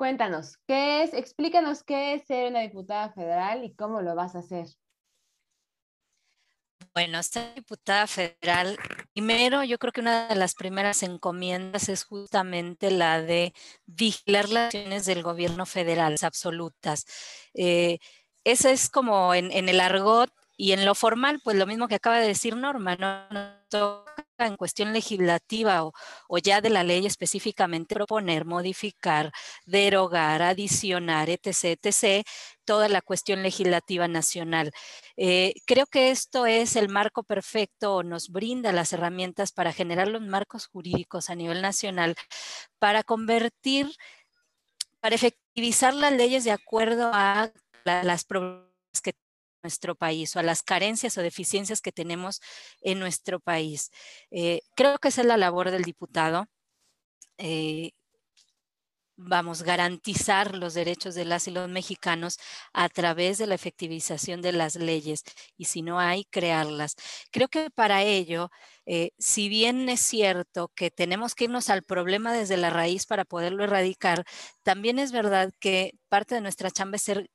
Speaker 2: Cuéntanos, ¿qué es? Explícanos qué es ser una diputada federal y cómo lo vas a hacer.
Speaker 5: Bueno, ser diputada federal, primero yo creo que una de las primeras encomiendas es justamente la de vigilar las acciones del gobierno federal absolutas. Eh, ese es como en, en el argot y en lo formal, pues lo mismo que acaba de decir Norma, no, toca en cuestión legislativa o, ya de la ley específicamente proponer, modificar, derogar, adicionar, etc., etc., toda la cuestión legislativa nacional. Eh, creo que esto es el marco perfecto nos brinda las herramientas para generar los marcos jurídicos a nivel nacional, para convertir, para efectivizar las leyes de acuerdo a las problemas que nuestro país o a las carencias o deficiencias que tenemos en nuestro país. Eh, creo que esa es la labor del diputado. Eh, vamos, garantizar los derechos de las y los mexicanos a través de la efectivización de las leyes y si no hay, crearlas. Creo que para ello, eh, si bien es cierto que tenemos que irnos al problema desde la raíz para poderlo erradicar, también es verdad que parte de nuestra chamba es ser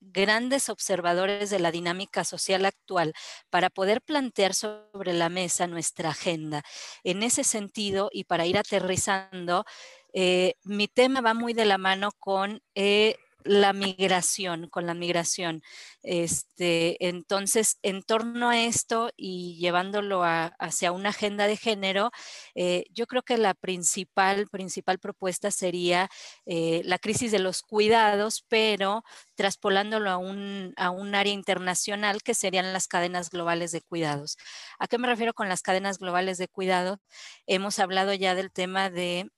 Speaker 5: grandes observadores de la dinámica social actual para poder plantear sobre la mesa nuestra agenda. En ese sentido, y para ir aterrizando, eh, mi tema va muy de la mano con eh, la migración, con la migración. Este, entonces, en torno a esto y llevándolo hacia una agenda de género, eh, yo creo que la principal, principal propuesta sería eh, la crisis de los cuidados, pero traspolándolo a un, a un área internacional que serían las cadenas globales de cuidados. ¿A qué me refiero con las cadenas globales de cuidados? Hemos hablado ya del tema de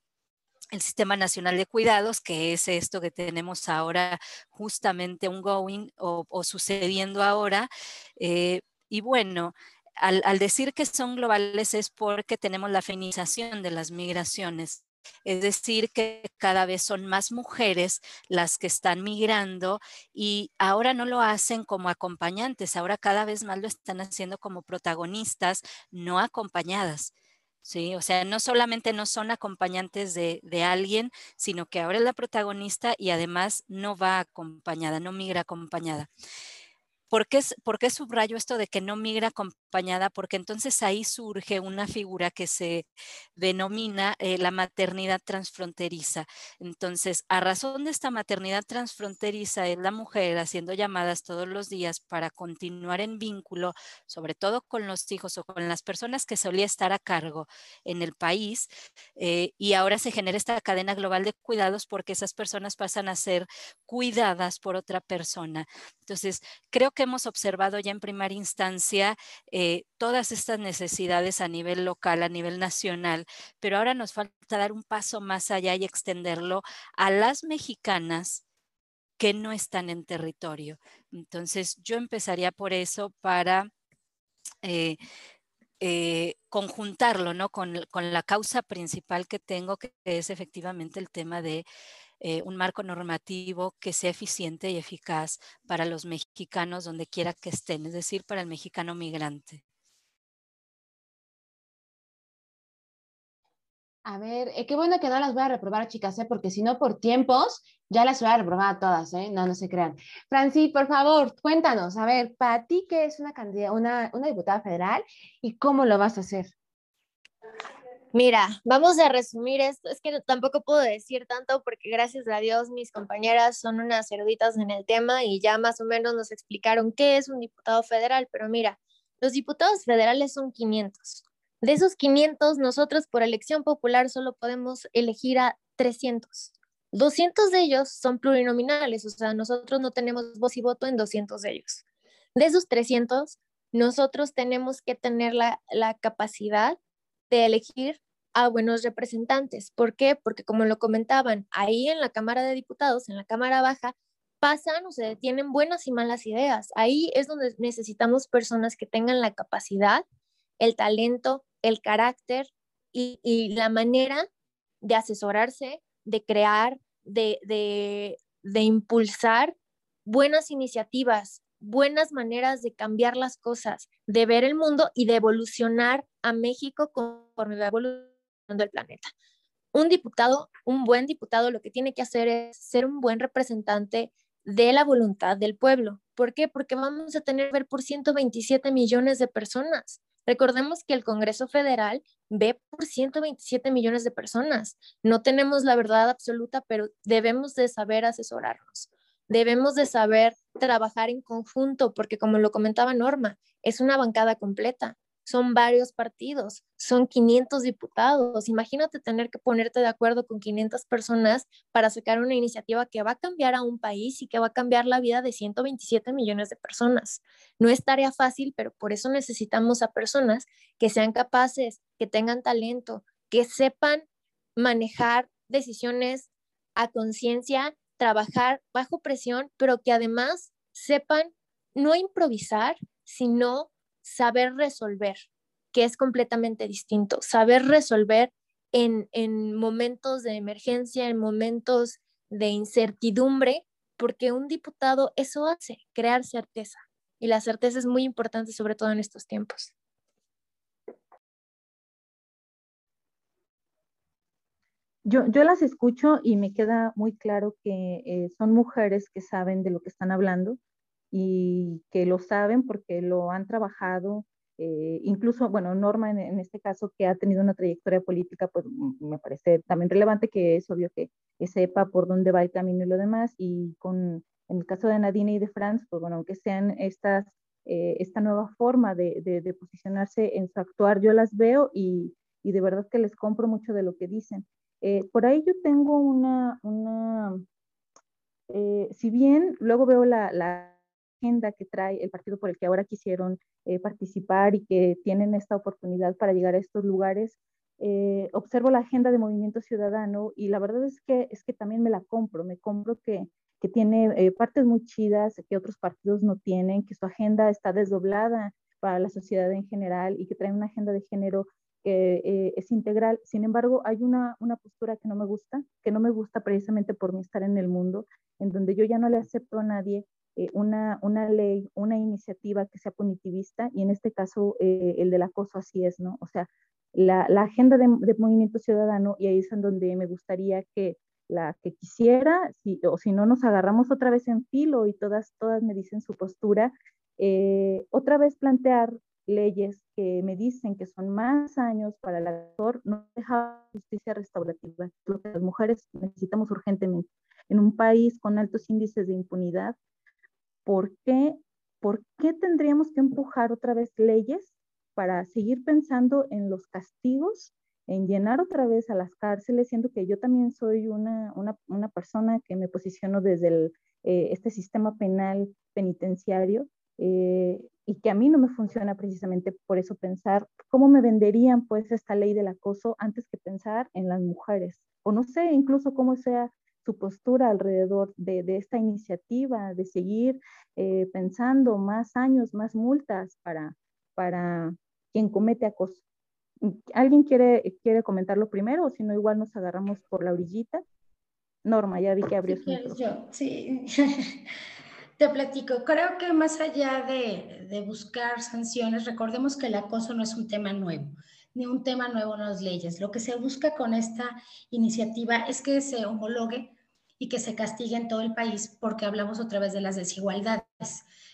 Speaker 5: el Sistema Nacional de Cuidados, que es esto que tenemos ahora justamente un going o, sucediendo ahora. Eh, y bueno, al, decir que son globales es porque tenemos la feminización de las migraciones. Es decir, que cada vez son más mujeres las que están migrando y ahora no lo hacen como acompañantes, ahora cada vez más lo están haciendo como protagonistas, no acompañadas. ¿Sí? O sea, no solamente no son acompañantes de, de, alguien, sino que ahora es la protagonista y además no va acompañada, no migra acompañada. ¿Por qué, ¿Por qué, subrayo esto de que no migra acompañada? Porque entonces ahí surge una figura que se denomina eh, la maternidad transfronteriza. Entonces, a razón de esta maternidad transfronteriza es la mujer haciendo llamadas todos los días para continuar en vínculo, sobre todo con los hijos o con las personas que solía estar a cargo en el país. Eh, y ahora se genera esta cadena global de cuidados porque esas personas pasan a ser cuidadas por otra persona. Entonces, creo que hemos observado ya en primera instancia eh, todas estas necesidades a nivel local, a nivel nacional, pero ahora nos falta dar un paso más allá y extenderlo a las mexicanas que no están en territorio. Entonces, yo empezaría por eso para... Eh, eh, conjuntarlo ¿no? con, con, la causa principal que tengo, que es efectivamente el tema de eh, un marco normativo que sea eficiente y eficaz para los mexicanos donde quiera que estén, es decir, para el mexicano migrante.
Speaker 2: A ver, eh, qué bueno que no las voy a reprobar, chicas, ¿eh? porque si no, por tiempos, ya las voy a reprobar a todas, ¿eh? No, no se crean. Franci, por favor, cuéntanos, a ver, para ti, ¿qué es una, una, una diputada federal y cómo lo vas a hacer?
Speaker 6: Mira, vamos a resumir esto. Es que tampoco puedo decir tanto porque gracias a Dios mis compañeras son unas eruditas en el tema y ya más o menos nos explicaron qué es un diputado federal. Pero mira, los diputados federales son 500. De esos 500, nosotros por elección popular solo podemos elegir a 300. 200 de ellos son plurinominales, o sea, nosotros no tenemos voz y voto en 200 de ellos. De esos 300, nosotros tenemos que tener la, la capacidad de elegir a buenos representantes. ¿Por qué? Porque como lo comentaban, ahí en la Cámara de Diputados, en la Cámara Baja, pasan o se detienen buenas y malas ideas. Ahí es donde necesitamos personas que tengan la capacidad, el talento, el carácter y, la manera de asesorarse, de crear, de, de impulsar buenas iniciativas, buenas maneras de cambiar las cosas, de ver el mundo y de evolucionar a México conforme va evolucionando el planeta. Un diputado, un buen diputado, lo que tiene que hacer es ser un buen representante de la voluntad del pueblo. ¿Por qué? Porque vamos a tener que ver por 127 millones de personas. Recordemos que el Congreso Federal ve por 127 millones de personas. No tenemos la verdad absoluta, pero debemos de saber asesorarnos. Debemos de saber trabajar en conjunto, porque como lo comentaba Norma, es una bancada completa son varios partidos, son 500 diputados. Imagínate tener que ponerte de acuerdo con 500 personas para sacar una iniciativa que va a cambiar a un país y que va a cambiar la vida de 127 millones de personas. No es tarea fácil, pero por eso necesitamos a personas que sean capaces, que tengan talento, que sepan manejar decisiones a conciencia, trabajar bajo presión, pero que además sepan no improvisar, sino saber resolver, que es completamente distinto. Saber resolver en, en momentos de emergencia, en momentos de incertidumbre, porque un diputado eso hace, crear certeza. Y la certeza es muy importante, sobre todo en estos tiempos.
Speaker 3: Yo, yo, las escucho y me queda muy claro que eh, son mujeres que saben de lo que están hablando, y que lo saben porque lo han trabajado. Eh, incluso, bueno, Norma en, este caso que ha tenido una trayectoria política, pues me parece también relevante que es obvio que, sepa por dónde va el camino y lo demás. Y con, en el caso de Nadine y de Franz, pues bueno, aunque sean estas, eh, esta nueva forma de, de, posicionarse en su actuar, yo las veo y, y, de verdad que les compro mucho de lo que dicen. Eh, por ahí yo tengo una, una si bien luego veo la, la agenda que trae el partido por el que ahora quisieron eh, participar y que tienen esta oportunidad para llegar a estos lugares, eh, observo la agenda de Movimiento Ciudadano y la verdad es que, es que también me la compro, me compro que, que tiene eh, partes muy chidas que otros partidos no tienen, que su agenda está desdoblada para la sociedad en general y que trae una agenda de género que es integral. Sin embargo, hay una, una postura que no me gusta, que no me gusta precisamente por mi estar en el mundo, en donde yo ya no le acepto a nadie eh, una, una, ley, una iniciativa que sea punitivista y en este caso eh, el del acoso así es, ¿no? O sea, la, la agenda de, movimiento ciudadano y ahí es en donde me gustaría que la que quisiera, si, o si no nos agarramos otra vez en filo y todas, todas me dicen su postura, eh, otra vez plantear leyes que me dicen que son más años para el actor, no deja justicia restaurativa, lo que las mujeres necesitamos urgentemente. En un país con altos índices de impunidad, ¿por qué, ¿por qué tendríamos que empujar otra vez leyes para seguir pensando en los castigos, en llenar otra vez a las cárceles, siendo que yo también soy una, una, una persona que me posiciono desde el, eh, este sistema penal penitenciario eh, y que a mí no me funciona precisamente por eso pensar cómo me venderían pues esta ley del acoso antes que pensar en las mujeres o no sé incluso cómo sea su postura alrededor de, de esta iniciativa, de seguir eh, pensando más años, más multas para, para quien comete acoso. ¿Alguien quiere, quiere comentarlo primero o si no, igual nos agarramos por la orillita? Norma, ya vi que abrió su
Speaker 4: Yo, sí. Te platico, creo que más allá de, de, buscar sanciones, recordemos que el acoso no es un tema nuevo, ni un tema nuevo en las leyes. Lo que se busca con esta iniciativa es que se homologue y que se castigue en todo el país porque hablamos otra vez de las desigualdades,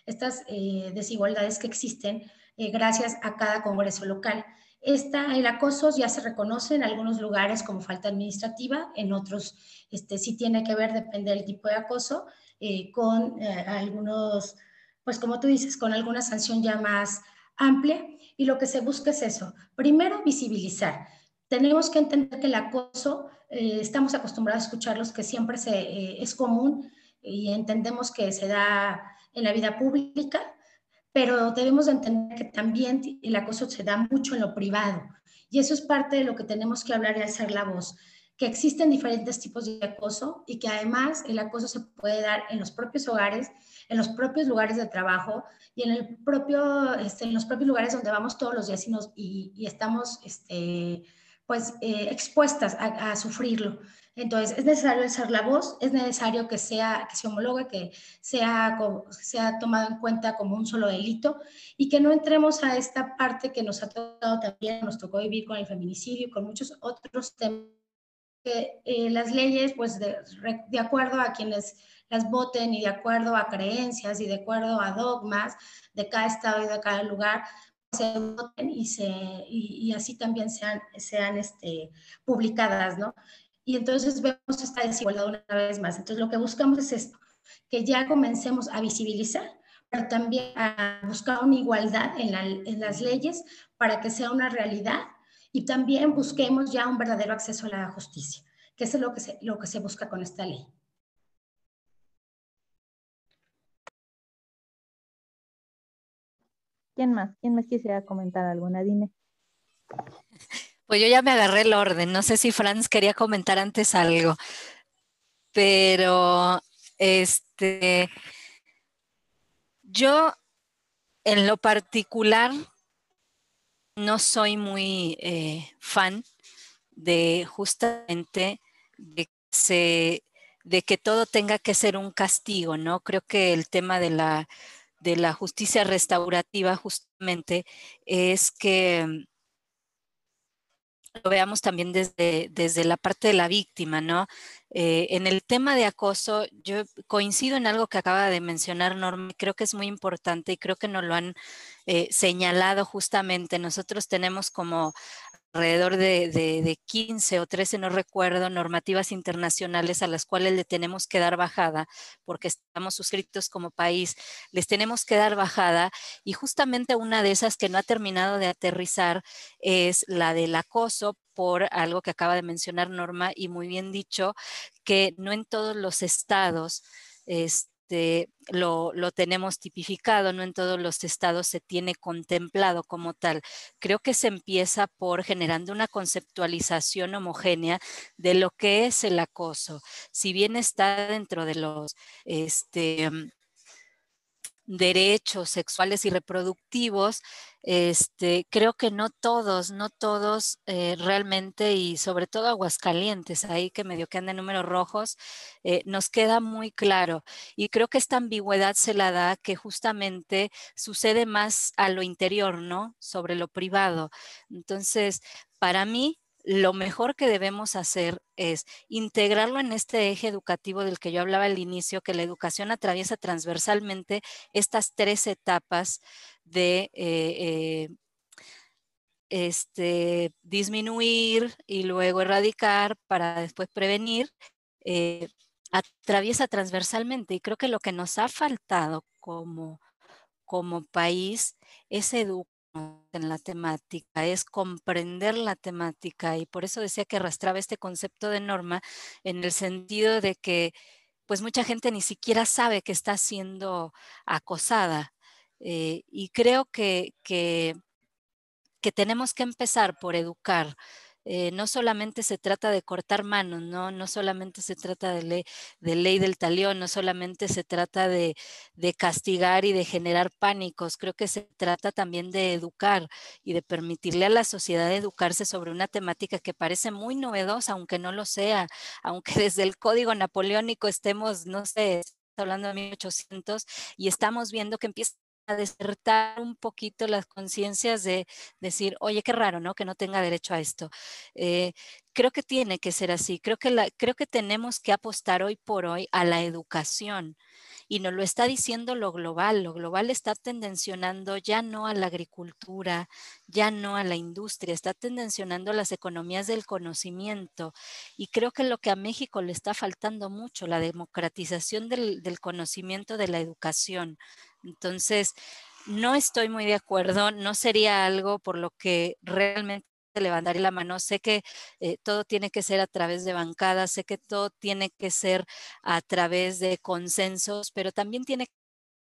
Speaker 4: estas eh, desigualdades que existen eh, gracias a cada congreso local. Esta, el acoso ya se reconoce en algunos lugares como falta administrativa, en otros este, sí tiene que ver, depende del tipo de acoso, eh, con algunos, pues como tú dices, con alguna sanción ya más amplia. Y lo que se busca es eso. Primero, visibilizar. Tenemos que entender que el acoso eh, estamos acostumbrados a escucharlos que siempre se, eh, es común y entendemos que se da en la vida pública, pero debemos entender que también el acoso se da mucho en lo privado. Y eso es parte de lo que tenemos que hablar y hacer la voz, que existen diferentes tipos de acoso y que además el acoso se puede dar en los propios hogares, en los propios lugares de trabajo y en, el propio, este, en los propios lugares donde vamos todos los días y, nos, y, y estamos este, pues expuestas a, a sufrirlo. Entonces, es necesario alzar la voz, es necesario que, sea, que se homologue, que sea, sea tomado en cuenta como un solo delito y que no entremos a esta parte que nos ha tocado también, nos tocó vivir con el feminicidio y con muchos otros temas. Que, eh, las leyes, pues de, de acuerdo a quienes las voten y de acuerdo a creencias y de acuerdo a dogmas de cada estado y de cada lugar, se voten y, se, y, y así también sean, sean este, publicadas, ¿no? y entonces vemos esta desigualdad una vez más. Entonces lo que buscamos es esto, que ya comencemos a visibilizar, pero también a buscar una igualdad en, en las leyes para que sea una realidad y también busquemos ya un verdadero acceso a la justicia, que eso es lo que se, lo que se busca con esta ley.
Speaker 3: ¿Quién más? ¿Quién más quisiera comentar alguna? Dime.
Speaker 5: Pues yo ya me agarré el orden. No sé si Franz quería comentar antes algo, pero este, yo en lo particular no soy muy eh, fan de justamente de, de que todo tenga que ser un castigo, ¿no? Creo que el tema de la, de la justicia restaurativa justamente es que lo veamos también desde, desde la parte de la víctima, ¿no? Eh, en el tema de acoso, yo coincido en algo que acaba de mencionar Norma, creo que es muy importante y creo que nos lo han eh, señalado justamente. Nosotros tenemos como alrededor de, de, 15 o 13, no recuerdo, normativas internacionales a las cuales le tenemos que dar bajada, porque estamos suscritos como país, les tenemos que dar bajada y justamente una de esas que no ha terminado de aterrizar es la del acoso por algo que acaba de mencionar Norma y muy bien dicho, que no en todos los estados este, este, lo, tenemos tipificado, no en todos los estados se tiene contemplado como tal. Creo que se empieza por generando una conceptualización homogénea de lo que es el acoso. Si bien está dentro de los este, derechos sexuales y reproductivos, este, creo que no todos, no todos eh, realmente y sobre todo Aguascalientes, ahí que medio que anda en números rojos, eh, nos queda muy claro. Y creo que esta ambigüedad se la da que justamente sucede más a lo interior, ¿no? Sobre lo privado. Entonces, para mí, lo mejor que debemos hacer es integrarlo en este eje educativo del que yo hablaba al inicio, que la educación atraviesa transversalmente estas tres etapas de eh, eh, este, disminuir y luego erradicar para después prevenir, eh, atraviesa transversalmente. Y creo que lo que nos ha faltado como, como país es educar en la temática, es comprender la temática y por eso decía que arrastraba este concepto de norma en el sentido de que pues mucha gente ni siquiera sabe que está siendo acosada eh, y creo que, que, que tenemos que empezar por educar eh, no solamente se trata de cortar manos, no, no solamente se trata de ley, de ley del talión, no solamente se trata de, de, castigar y de generar pánicos, creo que se trata también de educar y de permitirle a la sociedad educarse sobre una temática que parece muy novedosa, aunque no lo sea, aunque desde el código napoleónico estemos, no sé, hablando de 1800 y estamos viendo que empieza a despertar un poquito las conciencias de decir, oye, qué raro, ¿no? Que no tenga derecho a esto. Eh, creo que tiene que ser así. Creo que, la, creo que tenemos que apostar hoy por hoy a la educación. Y nos lo está diciendo lo global. Lo global está tendencionando ya no a la agricultura, ya no a la industria, está tendencionando las economías del conocimiento. Y creo que lo que a México le está faltando mucho, la democratización del, del conocimiento de la educación. Entonces, no estoy muy de acuerdo, no sería algo por lo que realmente levantaría la mano. Sé que eh, todo tiene que ser a través de bancadas, sé que todo tiene que ser a través de consensos, pero también tiene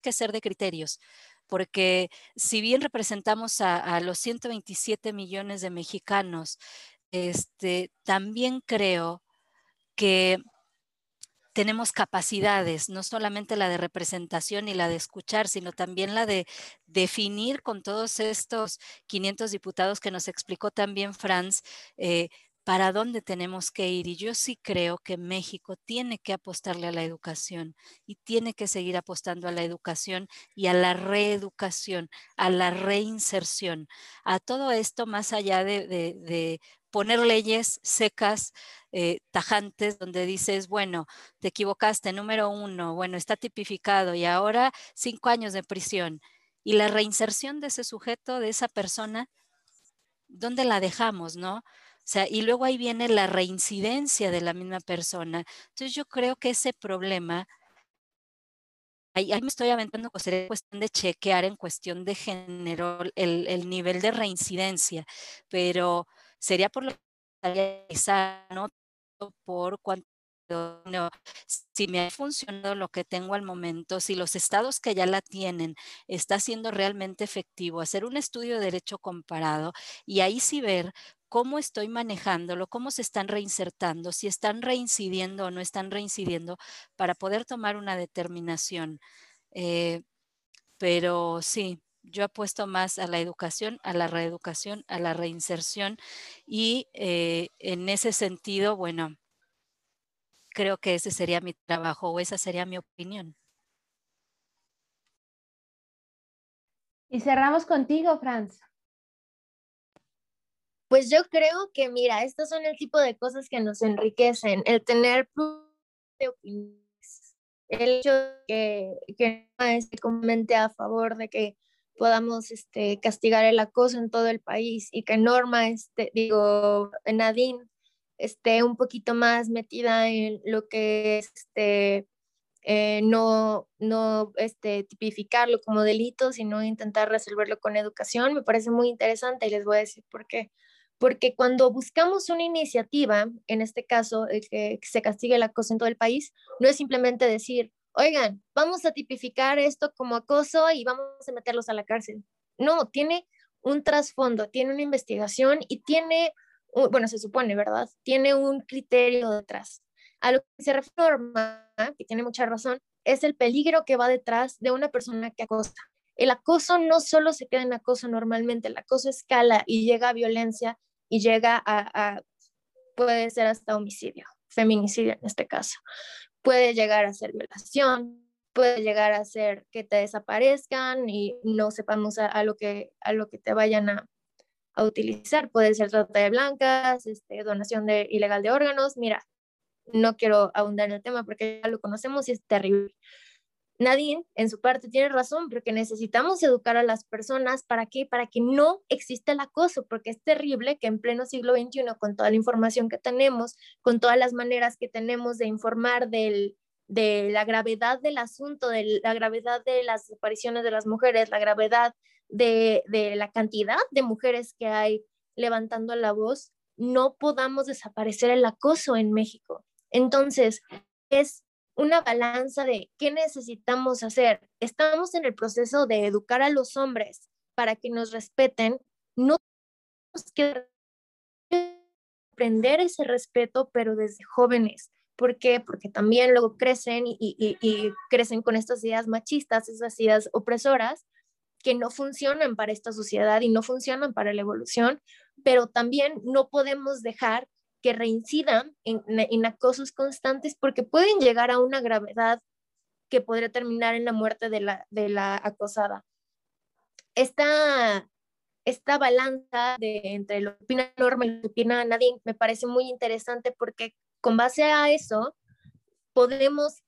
Speaker 5: que ser de criterios, porque si bien representamos a, a los 127 millones de mexicanos, este, también creo que tenemos capacidades, no solamente la de representación y la de escuchar, sino también la de definir con todos estos 500 diputados que nos explicó también Franz, eh, para dónde tenemos que ir. Y yo sí creo que México tiene que apostarle a la educación y tiene que seguir apostando a la educación y a la reeducación, a la reinserción, a todo esto más allá de, poner leyes secas, eh, tajantes, donde dices, bueno, te equivocaste, número uno, bueno, está tipificado y ahora cinco años de prisión. Y la reinserción de ese sujeto, de esa persona, ¿dónde la dejamos, no? O sea, y luego ahí viene la reincidencia de la misma persona. Entonces yo creo que ese problema, ahí, me estoy aventando, pues sería cuestión de chequear en cuestión de género el, el nivel de reincidencia, pero sería por lo que no por cuánto si me ha funcionado lo que tengo al momento, si los estados que ya la tienen está siendo realmente efectivo, hacer un estudio de derecho comparado y ahí sí ver cómo estoy manejándolo, cómo se están reinsertando, si están reincidiendo o no están reincidiendo para poder tomar una determinación. Eh, pero sí, yo apuesto más a la educación, a la reeducación, a la reinserción y eh, en ese sentido, bueno, creo que ese sería mi trabajo o esa sería mi opinión.
Speaker 2: Y cerramos contigo, Franz.
Speaker 6: Pues yo creo que, mira, estos son el tipo de cosas que nos enriquecen, el tener de opiniones, el hecho de que, que no esté comúnmente a favor de que podamos este, castigar el acoso en todo el país y que Norma, este, digo, Nadine, esté un poquito más metida en lo que es este, eh, no, no este, tipificarlo como delito, sino intentar resolverlo con educación, me parece muy interesante y les voy a decir por qué. Porque cuando buscamos una iniciativa, en este caso, el que se castigue el acoso en todo el país, no es simplemente decir, oigan, vamos a tipificar esto como acoso y vamos a meterlos a la cárcel. No, tiene un trasfondo, tiene una investigación y tiene, bueno, se supone, ¿verdad? Tiene un criterio detrás. A lo que se reforma, que tiene mucha razón, es el peligro que va detrás de una persona que acosa. El acoso no solo se queda en acoso normalmente, el acoso escala y llega a violencia y llega a, puede ser hasta homicidio, feminicidio en este caso. Puede llegar a ser violación, puede llegar a ser que te desaparezcan y no sepamos a, lo, que, a lo que te vayan a, a, utilizar. Puede ser trata de blancas, este, donación de, ilegal de órganos. Mira, no quiero ahondar en el tema porque ya lo conocemos y es terrible. Nadine, en su parte, tiene razón, porque necesitamos educar a las personas para que, para que no exista el acoso, porque es terrible que en pleno siglo XXI, con toda la información que tenemos, con todas las maneras que tenemos de informar del, de la gravedad del asunto, de la gravedad de las desapariciones de las mujeres, la gravedad de, de la cantidad de mujeres que hay levantando la voz, no podamos desaparecer el acoso en México. Entonces, es una balanza de qué necesitamos hacer. Estamos en el proceso de educar a los hombres para que nos respeten. No tenemos que aprender ese respeto, pero desde jóvenes. ¿Por qué? Porque también luego crecen y, y, crecen con estas ideas machistas, esas ideas opresoras que no funcionan para esta sociedad y no funcionan para la evolución, pero también no podemos dejar que reincidan en, acosos constantes porque pueden llegar a una gravedad que podría terminar en la muerte de la, de la acosada. Esta, esta balanza de, entre lo que opina Norma y lo que opina Nadine me parece muy interesante porque con base a eso podemos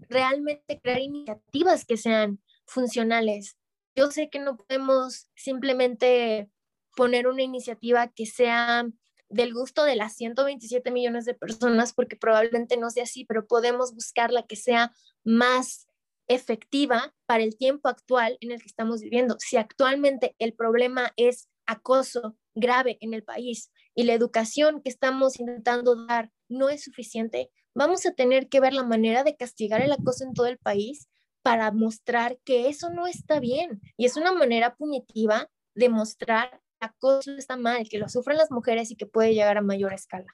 Speaker 6: realmente crear iniciativas que sean funcionales. Yo sé que no podemos simplemente poner una iniciativa que sea del gusto de las 127 millones de personas, porque probablemente no sea así, pero podemos buscar la que sea más efectiva para el tiempo actual en el que estamos viviendo. Si actualmente el problema es acoso grave en el país y la educación que estamos intentando dar no es suficiente, vamos a tener que ver la manera de castigar el acoso en todo el país para mostrar que eso no está bien. Y es una manera punitiva de mostrar acoso está mal, que lo sufren las mujeres y que puede llegar a mayor escala.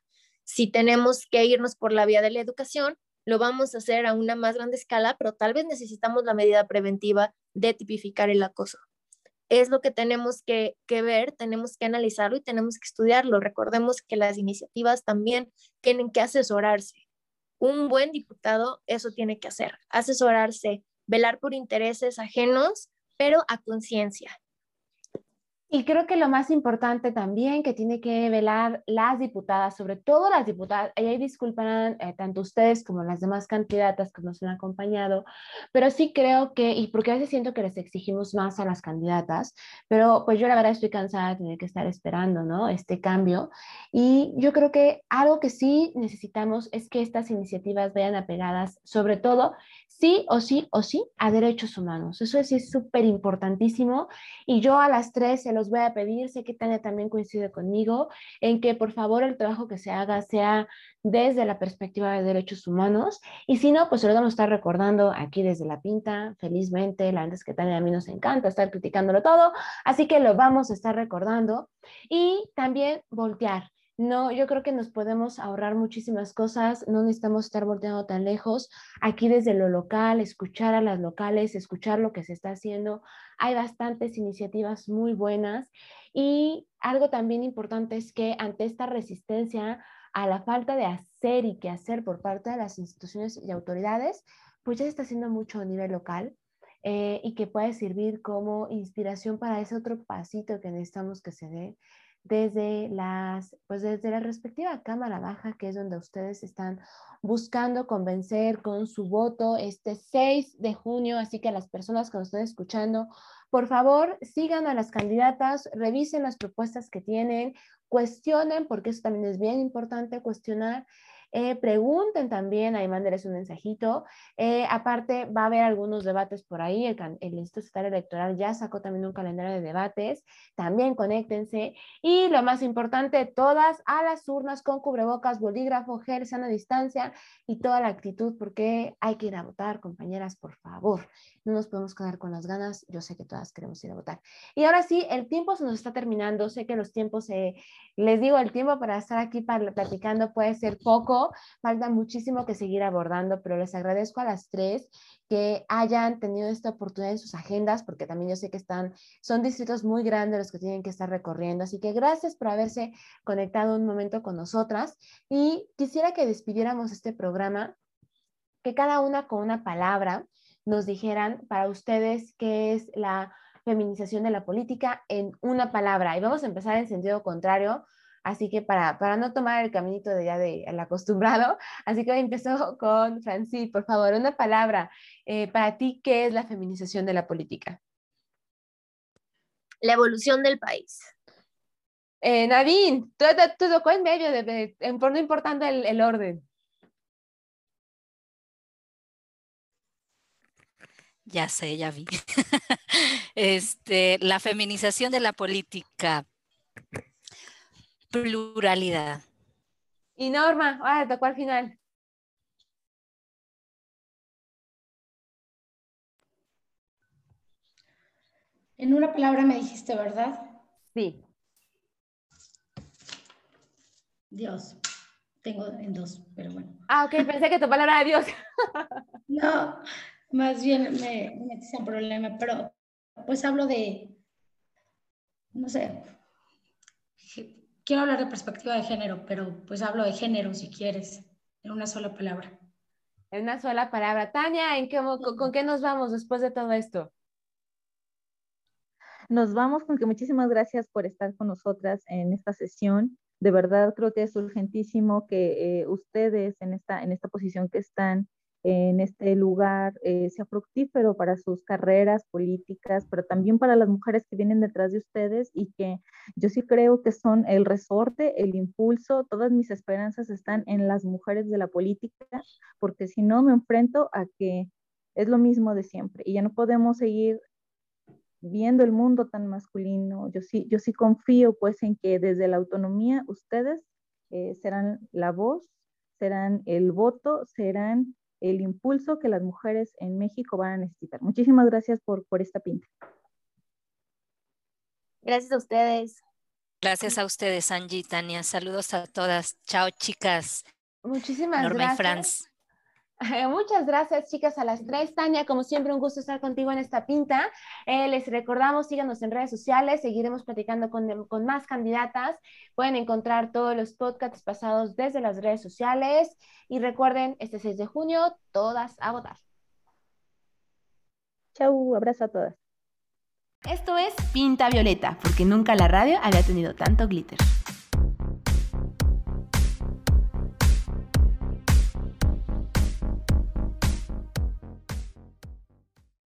Speaker 6: Si tenemos que irnos por la vía de la educación, lo vamos a hacer a una más grande escala, pero tal vez necesitamos la medida preventiva de tipificar el acoso. Es lo que tenemos que, que ver, tenemos que analizarlo y tenemos que estudiarlo. Recordemos que las iniciativas también tienen que asesorarse. Un buen diputado eso tiene que hacer, asesorarse, velar por intereses ajenos, pero a conciencia.
Speaker 2: Y creo que lo más importante también que tiene que velar las diputadas, sobre todo las diputadas, y ahí disculparán eh, tanto ustedes como las demás candidatas que nos han acompañado, pero sí creo que, y porque a veces siento que les exigimos más a las candidatas, pero pues yo la verdad estoy cansada de tener que estar esperando, ¿no? Este cambio. Y yo creo que algo que sí necesitamos es que estas iniciativas vayan apegadas, sobre todo, sí o sí o sí, a derechos humanos. Eso es súper importantísimo. Y yo a las tres los voy a pedir, sé que Tania también coincide conmigo, en que por favor el trabajo que se haga sea desde la perspectiva de derechos humanos y si no, pues se lo vamos a estar recordando aquí desde la pinta, felizmente, la verdad es que Tania a mí nos encanta estar criticándolo todo, así que lo vamos a estar recordando y también voltear. No, yo creo que nos podemos ahorrar muchísimas cosas, no necesitamos estar volteando tan lejos. Aquí desde lo local, escuchar a las locales, escuchar lo que se está haciendo. Hay bastantes iniciativas muy buenas y algo también importante es que ante esta resistencia a la falta de hacer y qué hacer por parte de las instituciones y autoridades, pues ya se está haciendo mucho a nivel local. Eh, y que puede servir como inspiración para ese otro pasito que necesitamos que se dé desde las, pues desde la respectiva Cámara Baja, que es donde ustedes están buscando convencer con su voto este 6 de junio. Así que las personas que nos están escuchando, por favor, sigan a las candidatas, revisen las propuestas que tienen, cuestionen, porque eso también es bien importante, cuestionar eh, pregunten también, ahí mándenles un mensajito. Eh, aparte, va a haber algunos debates por ahí. El, el Instituto Estatal Electoral ya sacó también un calendario de debates. También conéctense. Y lo más importante, todas a las urnas con cubrebocas, bolígrafo, gel, sana distancia y toda la actitud, porque hay que ir a votar, compañeras, por favor. No nos podemos quedar con las ganas. Yo sé que todas queremos ir a votar. Y ahora sí, el tiempo se nos está terminando. Sé que los tiempos, eh, les digo, el tiempo para estar aquí platicando puede ser poco falta muchísimo que seguir abordando, pero les agradezco a las tres que hayan tenido esta oportunidad en sus agendas, porque también yo sé que están, son distritos muy grandes los que tienen que estar recorriendo, así que gracias por haberse conectado un momento con nosotras y quisiera que despidiéramos este programa, que cada una con una palabra nos dijeran para ustedes qué es la feminización de la política en una palabra. Y vamos a empezar en sentido contrario, Así que para, para no tomar el caminito de ya de el acostumbrado, así que hoy empezó con Francis, por favor, una palabra. Eh, para ti, ¿qué es la feminización de la política?
Speaker 6: La evolución del país.
Speaker 2: Eh, Nadine, tú, tú, tocó en medio, de, por no importando el, el orden.
Speaker 5: Ya sé, ya vi. este, la feminización de la política. Pluralidad.
Speaker 2: Y Norma, ah, tocó al final.
Speaker 4: En una palabra me dijiste, ¿verdad?
Speaker 2: Sí.
Speaker 4: Dios. Tengo en dos, pero bueno.
Speaker 2: Ah, ok, pensé que tu palabra era Dios.
Speaker 4: no, más bien me, me metiste en problema, pero pues hablo de, no sé, quiero hablar de perspectiva de género, pero pues hablo de género si quieres, en una sola palabra.
Speaker 2: En una sola palabra. Tania, ¿en qué, con, qué nos vamos después de todo esto?
Speaker 3: Nos vamos con que muchísimas gracias por estar con nosotras en esta sesión. De verdad creo que es urgentísimo que eh, ustedes en esta, en esta posición que están en este lugar eh, sea fructífero para sus carreras políticas, pero también para las mujeres que vienen detrás de ustedes y que yo sí creo que son el resorte, el impulso, todas mis esperanzas están en las mujeres de la política, porque si no me enfrento a que es lo mismo de siempre y ya no podemos seguir viendo el mundo tan masculino. Yo sí, yo sí confío pues en que desde la autonomía ustedes eh, serán la voz, serán el voto, serán el impulso que las mujeres en México van a necesitar. Muchísimas gracias por, por esta pinta.
Speaker 6: Gracias a ustedes.
Speaker 5: Gracias a ustedes, Angie, Tania. Saludos a todas. Chao, chicas.
Speaker 2: Muchísimas Norma gracias. Y Franz. Muchas gracias, chicas, a las tres. Tania, como siempre, un gusto estar contigo en esta pinta. Eh, les recordamos, síganos en redes sociales, seguiremos platicando con, con, más candidatas. Pueden encontrar todos los podcasts pasados desde las redes sociales. Y recuerden, este 6 de junio, todas a votar.
Speaker 3: Chau, abrazo a todas.
Speaker 1: Esto es Pinta Violeta, porque nunca la radio había tenido tanto glitter.